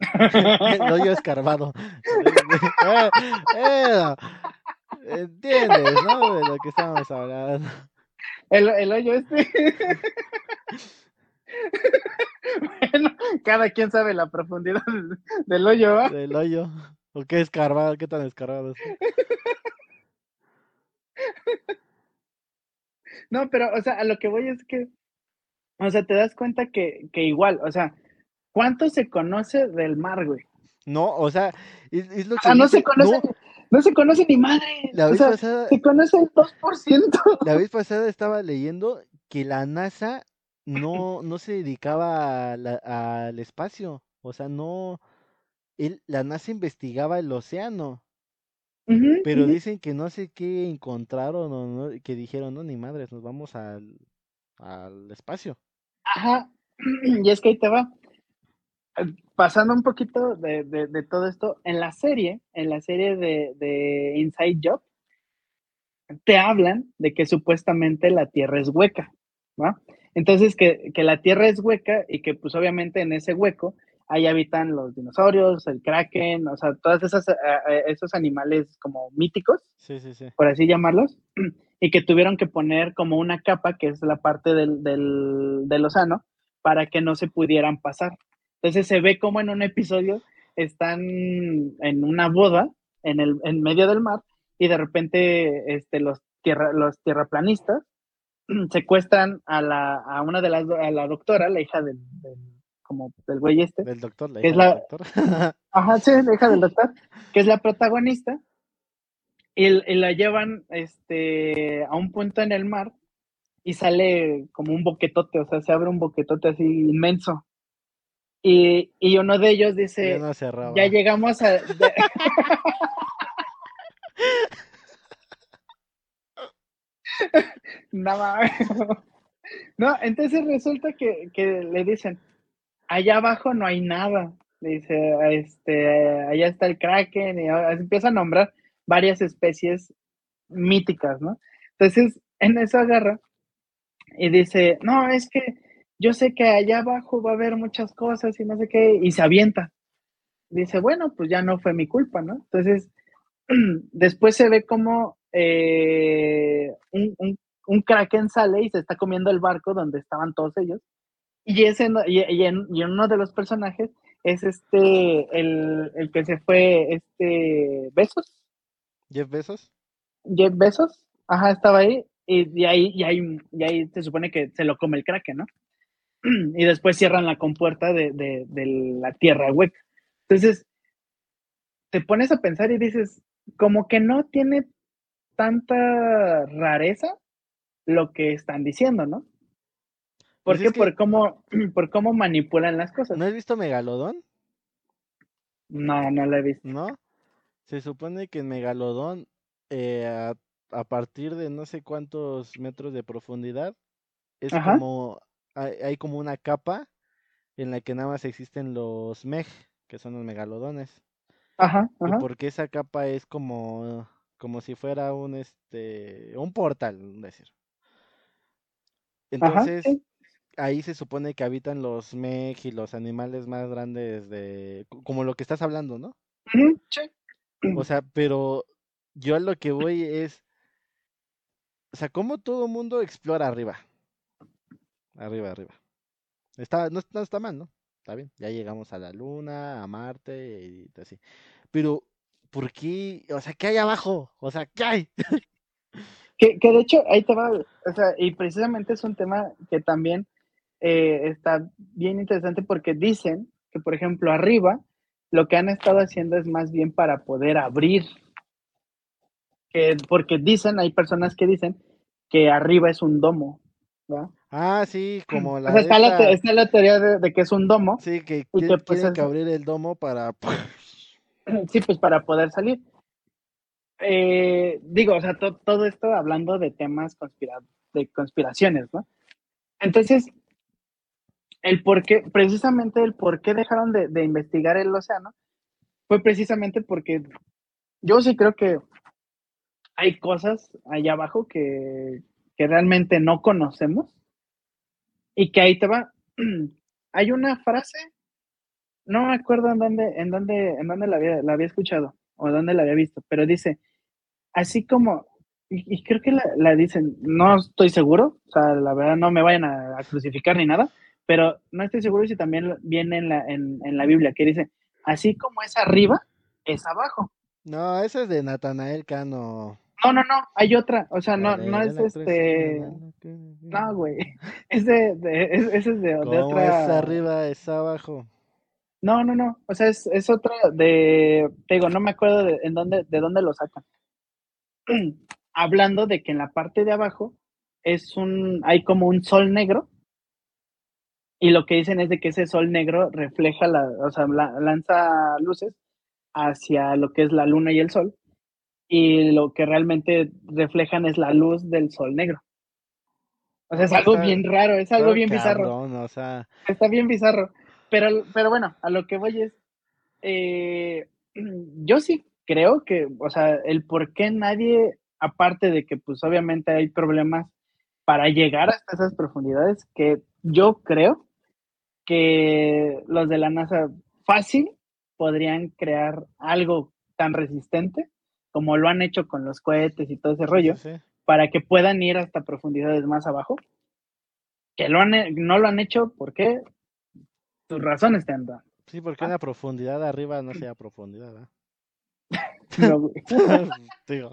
El hoyo escarbado. Eh, eh, ¿Entiendes, no? De lo que estábamos hablando. El, el hoyo este. bueno, cada quien sabe la profundidad del, del hoyo, ¿va? Del hoyo. ¿O qué escarbado? ¿Qué tan escarbado es? No, pero, o sea, a lo que voy es que, o sea, te das cuenta que, que igual, o sea, ¿cuánto se conoce del mar, güey? No, o sea, es, es lo que sea, no se conoce, no, no, se conoce ni madre. la o vez sea, pasada, se conoce el 2%. la vez pasada estaba leyendo que la NASA no, no se dedicaba la- al espacio. O sea, no, él, la NASA investigaba el océano. Pero dicen que no sé qué encontraron o no, que dijeron, no, ni madres, nos vamos al, al espacio. Ajá, y es que ahí te va. Pasando un poquito de, de- de todo esto, en la serie, en la serie de, de Inside Job, te hablan de que supuestamente la Tierra es hueca, ¿va? Entonces, que, que la Tierra es hueca y que pues obviamente en ese hueco ahí habitan los dinosaurios, el kraken, o sea, todos esos, eh, eh, esos animales como míticos, Sí, sí, sí. por así llamarlos, y que tuvieron que poner como una capa, que es la parte del, del, del océano, para que no se pudieran pasar. Entonces se ve como en un episodio están en una boda en, el, en medio del mar y de repente este, los, tierra, los tierraplanistas secuestran a, la, a una de las, a la doctora, la hija del, del como del güey este, Del doctor, la que es hija del la- doctor. Ajá, sí, la hija del doctor, que es la protagonista, y, y la llevan este, a un punto en el mar y sale como un boquetote, o sea, se abre un boquetote así inmenso. Y, y uno de ellos Ya dice, no cerraba. ya llegamos a... no, mames. no, entonces resulta que, que le dicen, allá abajo no hay nada. Le dice, este, allá está el kraken, y empieza a nombrar varias especies míticas, ¿no? Entonces, en eso agarra y dice, no, es que yo sé que allá abajo va a haber muchas cosas y no sé qué, y se avienta. Dice, bueno, pues ya no fue mi culpa, ¿no? Entonces, después se ve como eh, un, un, un kraken sale y se está comiendo el barco donde estaban todos ellos. Y, ese, y, y en, y uno de los personajes es este, el, el que se fue, este, Besos, Jeff Bezos. Jeff Besos, ajá, estaba ahí, y, y ahí, y, ahí, y ahí se supone que se lo come el kraken, ¿no? Y después cierran la compuerta de, de, de la tierra hueca. Entonces, te pones a pensar y dices, como que no tiene tanta rareza lo que están diciendo, ¿no? ¿Por Pues qué? es que- Por, cómo, por cómo manipulan las cosas. ¿No has visto Megalodón? No, no lo he visto. ¿No? Se supone que en Megalodón, eh, a, a partir de no sé cuántos metros de profundidad, es Ajá. como, hay, hay como una capa en la que nada más existen los Meg, que son los megalodones. Ajá, ajá. porque esa capa es como, como si fuera un este un portal, decir. Ajá, Entonces, sí. ahí se supone que habitan los Meg y los animales más grandes de, co- como lo que estás hablando, ¿no? Sí. O sea, pero yo a lo que voy es, o sea, cómo todo mundo explora arriba. Arriba, arriba. Está, no, no está mal, ¿no? Está bien. Ya llegamos a la Luna, a Marte y así. Pero, ¿por qué? O sea, ¿qué hay abajo? O sea, ¿qué hay? Que, que de hecho, ahí te va, o sea, y precisamente es un tema que también eh, está bien interesante porque dicen que, por ejemplo, arriba, lo que han estado haciendo es más bien para poder abrir. Que, porque dicen, hay personas que dicen que arriba es un domo, ¿verdad? Ah, sí, como O la sea, está, la, esta- te- está la teoría de, de que es un domo, Sí, que y que, pues, tienen que abrir el domo para... sí, pues para poder salir. Eh, digo, o sea, to- todo esto hablando de temas conspira- de conspiraciones, ¿no? Entonces, el por qué, precisamente el por qué dejaron de, de investigar el océano, fue precisamente porque yo sí creo que hay cosas allá abajo que, que realmente no conocemos Y que ahí te va. Hay una frase, no me acuerdo en dónde, en dónde, en dónde la había, la había escuchado o dónde la había visto, pero dice, así como, y, y creo que la, la dicen, no estoy seguro, o sea, la verdad no me vayan a, a crucificar ni nada, pero no estoy seguro si también viene en la, en, en la Biblia, que dice, así como es arriba, es abajo. No, ese es de Natanael Cano. No, no, no, hay otra, o sea, no, no es este, no, güey, es de, es- ese es de, otra, es arriba, es abajo. No, no, no, o sea, es, es otra de, te digo, no me acuerdo de, en dónde, de dónde lo sacan. Hablando de que en la parte de abajo es un, hay como un sol negro, y lo que dicen es de que ese sol negro refleja la, o sea, la- lanza luces hacia lo que es la luna y el sol, y lo que realmente reflejan es la luz del sol negro. O sea, es algo bien raro, es algo bien bizarro. cabrón, o sea, Está bien bizarro. Pero, pero bueno, a lo que voy es, eh, yo sí creo que, o sea, el por qué nadie, aparte de que pues obviamente hay problemas para llegar hasta esas profundidades, que yo creo que los de la NASA fácil podrían crear algo tan resistente como lo han hecho con los cohetes y todo ese rollo, sí, para que puedan ir hasta profundidades más abajo. Que lo han, no lo han hecho, ¿por qué? Sus razones tendrán. Sí, porque Ah. una profundidad arriba no sea profundidad, ¿verdad? No. Digo,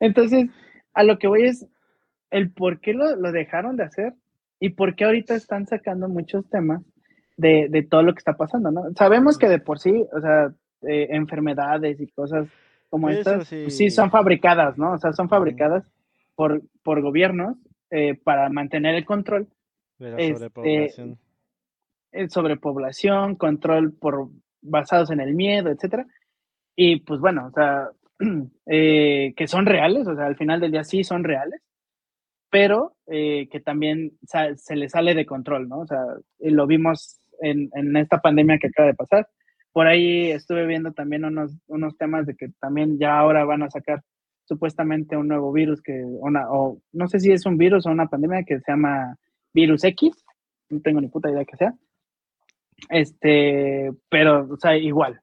Entonces, a lo que voy es el por qué lo, lo dejaron de hacer y por qué ahorita están sacando muchos temas de, de todo lo que está pasando, ¿no? Sabemos que de por sí, o sea, eh, enfermedades y cosas como Eso estas, sí. pues sí son fabricadas, ¿no? O sea, son fabricadas por, por gobiernos eh, para mantener el control de la Este, sobrepoblación. eh, sobrepoblación, control por basados en el miedo, etcétera. Y pues bueno, o sea, eh, que son reales, o sea, al final del día sí son reales, pero eh, que también se le sale de control, ¿no? O sea, lo vimos en, en esta pandemia que acaba de pasar. Por ahí estuve viendo también unos, unos temas de que también ya ahora van a sacar supuestamente un nuevo virus que, o no sé si es un virus o una pandemia que se llama virus X, no tengo ni puta idea que sea. Este, pero, o sea, igual.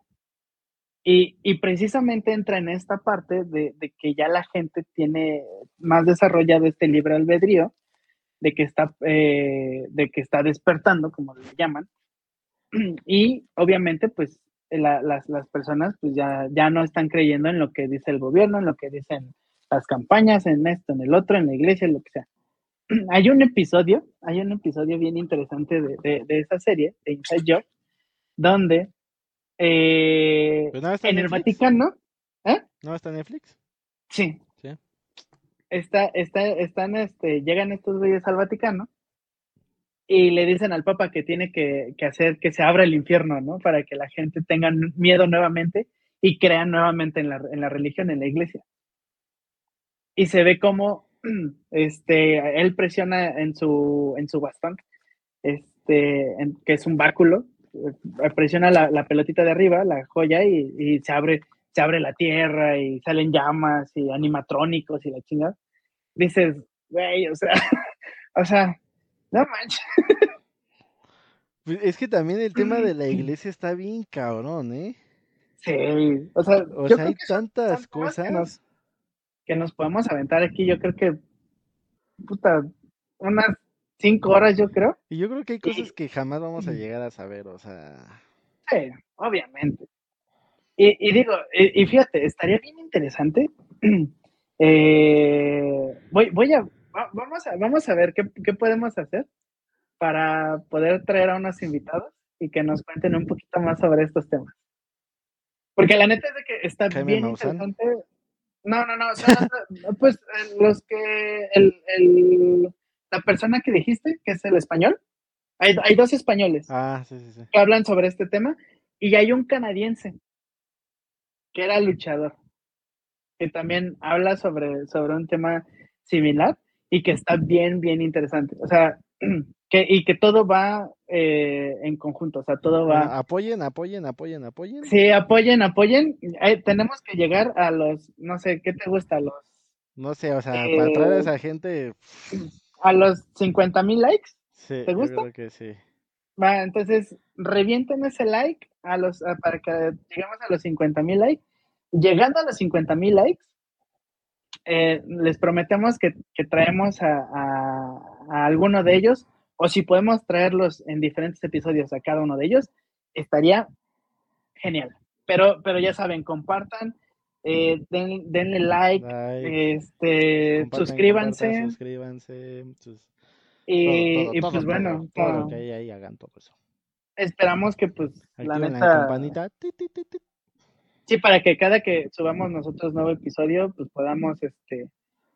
Y, y precisamente entra en esta parte de, de que ya la gente tiene más desarrollado este libre albedrío, de que está, eh, de que está despertando, como le llaman. Y obviamente, pues, la- las, las personas pues ya, ya no están creyendo en lo que dice el gobierno, en lo que dicen las campañas, en esto, en el otro, en la iglesia, lo que sea. Hay un episodio, hay un episodio bien interesante de, de, de esa serie, de Inside Job, donde eh, ¿Pero no está en en el? Vaticano, ¿eh? ¿No está en Netflix? Sí. Sí. Está, está, están, este, llegan estos güeyes al Vaticano y le dicen al Papa que tiene que, que hacer que se abra el infierno, ¿no? Para que la gente tenga miedo nuevamente y crean nuevamente en la, en la religión, en la iglesia. Y se ve como este, él presiona en su, en su bastón, este, en- que es un báculo, eh, presiona la, la pelotita de arriba, la joya, y, y se abre, se abre la tierra y salen llamas y animatrónicos y la chingada. Dices, güey, o sea, o sea, no manches. Pues Es que también el tema de la iglesia está bien cabrón, ¿eh? Sí, o sea, O sea, hay tantas cosas. Que nos, podemos aventar aquí, yo creo que, puta, unas cinco horas, yo creo. Y yo creo que hay Y- cosas que jamás vamos a llegar a saber, o sea. Sí, obviamente. Y, y digo, y, y fíjate, estaría bien interesante. eh, voy, voy a, va- vamos a, vamos a ver qué, qué podemos hacer para poder traer a unos invitados y que nos cuenten un poquito más sobre estos temas. Porque la neta es de que está Jaime bien Maussan. interesante. No, no, no, o sea, pues los que, el, el- la persona que dijiste, que es el español, hay, hay dos españoles Ah, sí, sí, sí. que hablan sobre este tema y hay un canadiense que era luchador que también habla sobre, sobre un tema similar y que está bien, bien interesante. O sea, que, y que todo va eh, en conjunto, o sea, todo Bueno, va... apoyen, apoyen, apoyen, apoyen. Sí, apoyen, apoyen. Eh, tenemos que llegar a los, no sé, ¿qué te gusta? Los No sé, o sea, para traer a Eh, esa gente, a los 50 mil likes. Sí, ¿Te yo gusta? creo que sí. Va, entonces revienten ese like a los, a- para que lleguemos a los 50 mil likes. Llegando a los 50 mil likes, eh, les prometemos que, que traemos a, a- a alguno de ellos, o si podemos traerlos en diferentes episodios a cada uno de ellos, estaría genial. Pero, pero ya saben, compartan, eh, den- denle like, Like, este, compartan, suscríbanse compartan, suscríbanse. sus- y, todo, todo, y todo, pues bueno, todo lo que hay ahí, hagan todo eso. esperamos que pues la la, campanita. ti, ti, ti, ti. Sí, para que cada que subamos nosotros nuevo episodio, pues podamos, este,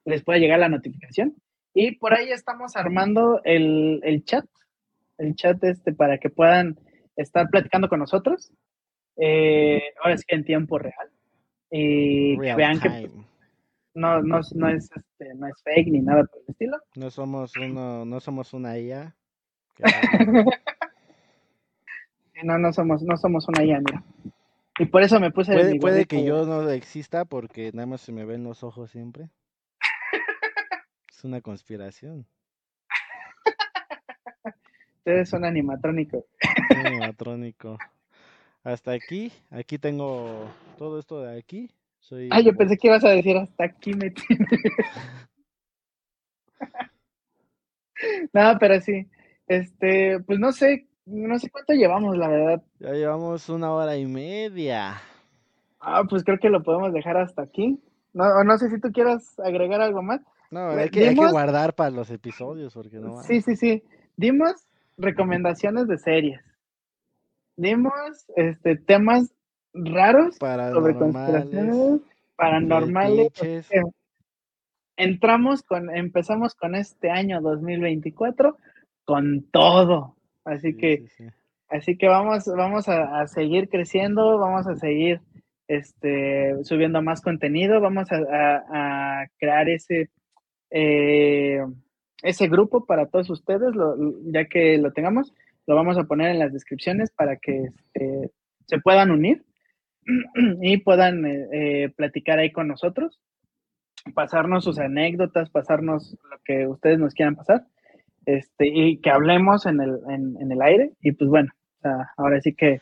les pueda llegar la notificación. Y por ahí estamos armando el, el chat, el chat este, para que puedan estar platicando con nosotros. Eh, ahora sí que en tiempo real. Y Real vean que time. pues, no, no, no es, este, no es fake ni nada por el estilo. No somos uno, no somos una IA. No, no somos, no somos una IA, mira. Y por eso me puse puede puede que yo no exista porque nada más se me ven los ojos siempre. Es una conspiración. Ustedes son animatrónicos. animatrónico. Hasta aquí, aquí tengo todo esto de aquí. Soy Ah, yo como- pensé que ibas a decir hasta aquí me no, pero sí. Este, pues no sé, no sé cuánto llevamos, la verdad. Ya llevamos una hora y media. Ah, pues creo que lo podemos dejar hasta aquí. No, no sé si tú quieras agregar algo más. No, hay que, hay que dimos- guardar para los episodios porque no. Sí, sí, sí. Dimos recomendaciones de series. Dimos este temas raros sobre conspiraciones paranormales. Eh, Entramos con, empezamos con este año 2024 con todo. Así Sí, que, sí, sí. así que vamos, vamos a, a seguir creciendo, vamos a seguir este, subiendo más contenido, vamos a, a- a crear ese, eh, ese grupo para todos ustedes, lo- ya que lo tengamos, lo vamos a poner en las descripciones para que este, se puedan unir y puedan eh, eh, platicar ahí con nosotros, pasarnos sus anécdotas, pasarnos lo que ustedes nos quieran pasar, este, y que hablemos en el, en, el aire. Y pues bueno, ahora sí que,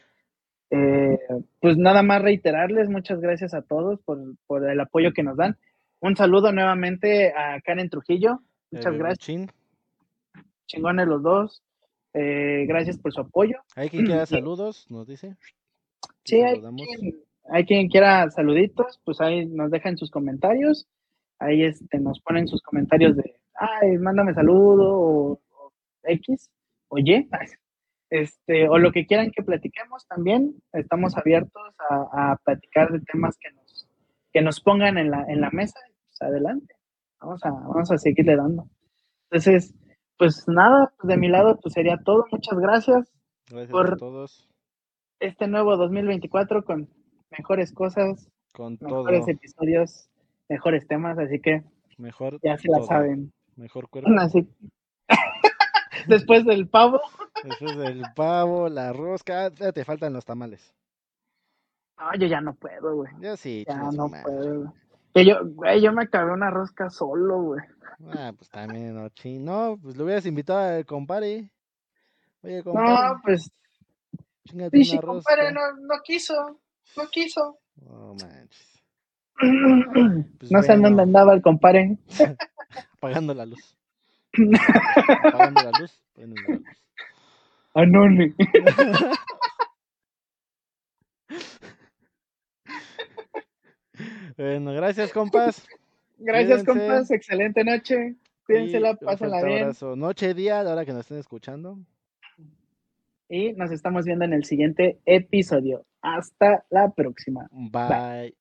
eh, pues nada más reiterarles, muchas gracias a todos por, por el apoyo que nos dan. Un saludo nuevamente a Karen Trujillo, muchas gracias, chin. chingones los dos. Eh, gracias por su apoyo. Hay quien quiera saludos, nos dice. Sí, hay quien, hay quien quiera saluditos, pues ahí nos dejan sus comentarios, ahí este, nos ponen sus comentarios de, ay, mándame saludo, o, o X, o Y, este, o lo que quieran que platiquemos también, estamos abiertos a, a platicar de temas que nos, que nos pongan en la, en la mesa, adelante, vamos a, vamos a seguirle dando. Entonces, pues nada, de mi lado, pues sería todo, muchas gracias Gracias por- a todos. este nuevo 2024 con mejores cosas, Con todo. mejores episodios, mejores temas, así que Mejor. ya se la saben. Mejor cuerpo. Así. Después del pavo, Después del pavo, la rosca. ah, te faltan los tamales. no, yo ya no puedo, güey. Ya sí, Ya no puedo. Que yo, güey, yo me acabé una rosca solo, güey. Ah, pues también, no, chin. No, pues lo hubieras invitado al compadre. Oye, No, compadre, pues, chingate una rosca. compadre no, no quiso, no quiso. No manches. Pues no sé en bueno. dónde andaba el compadre. Apagando la luz. Apagando la luz. prendiendo la luz. Anone. Bueno, gracias, compas. Gracias, Cuídense. compas. Excelente noche. Cuídensela, pásenla bien. abrazo. Noche, día, a la hora que nos estén escuchando. Y nos estamos viendo en el siguiente episodio. Hasta la próxima. Bye.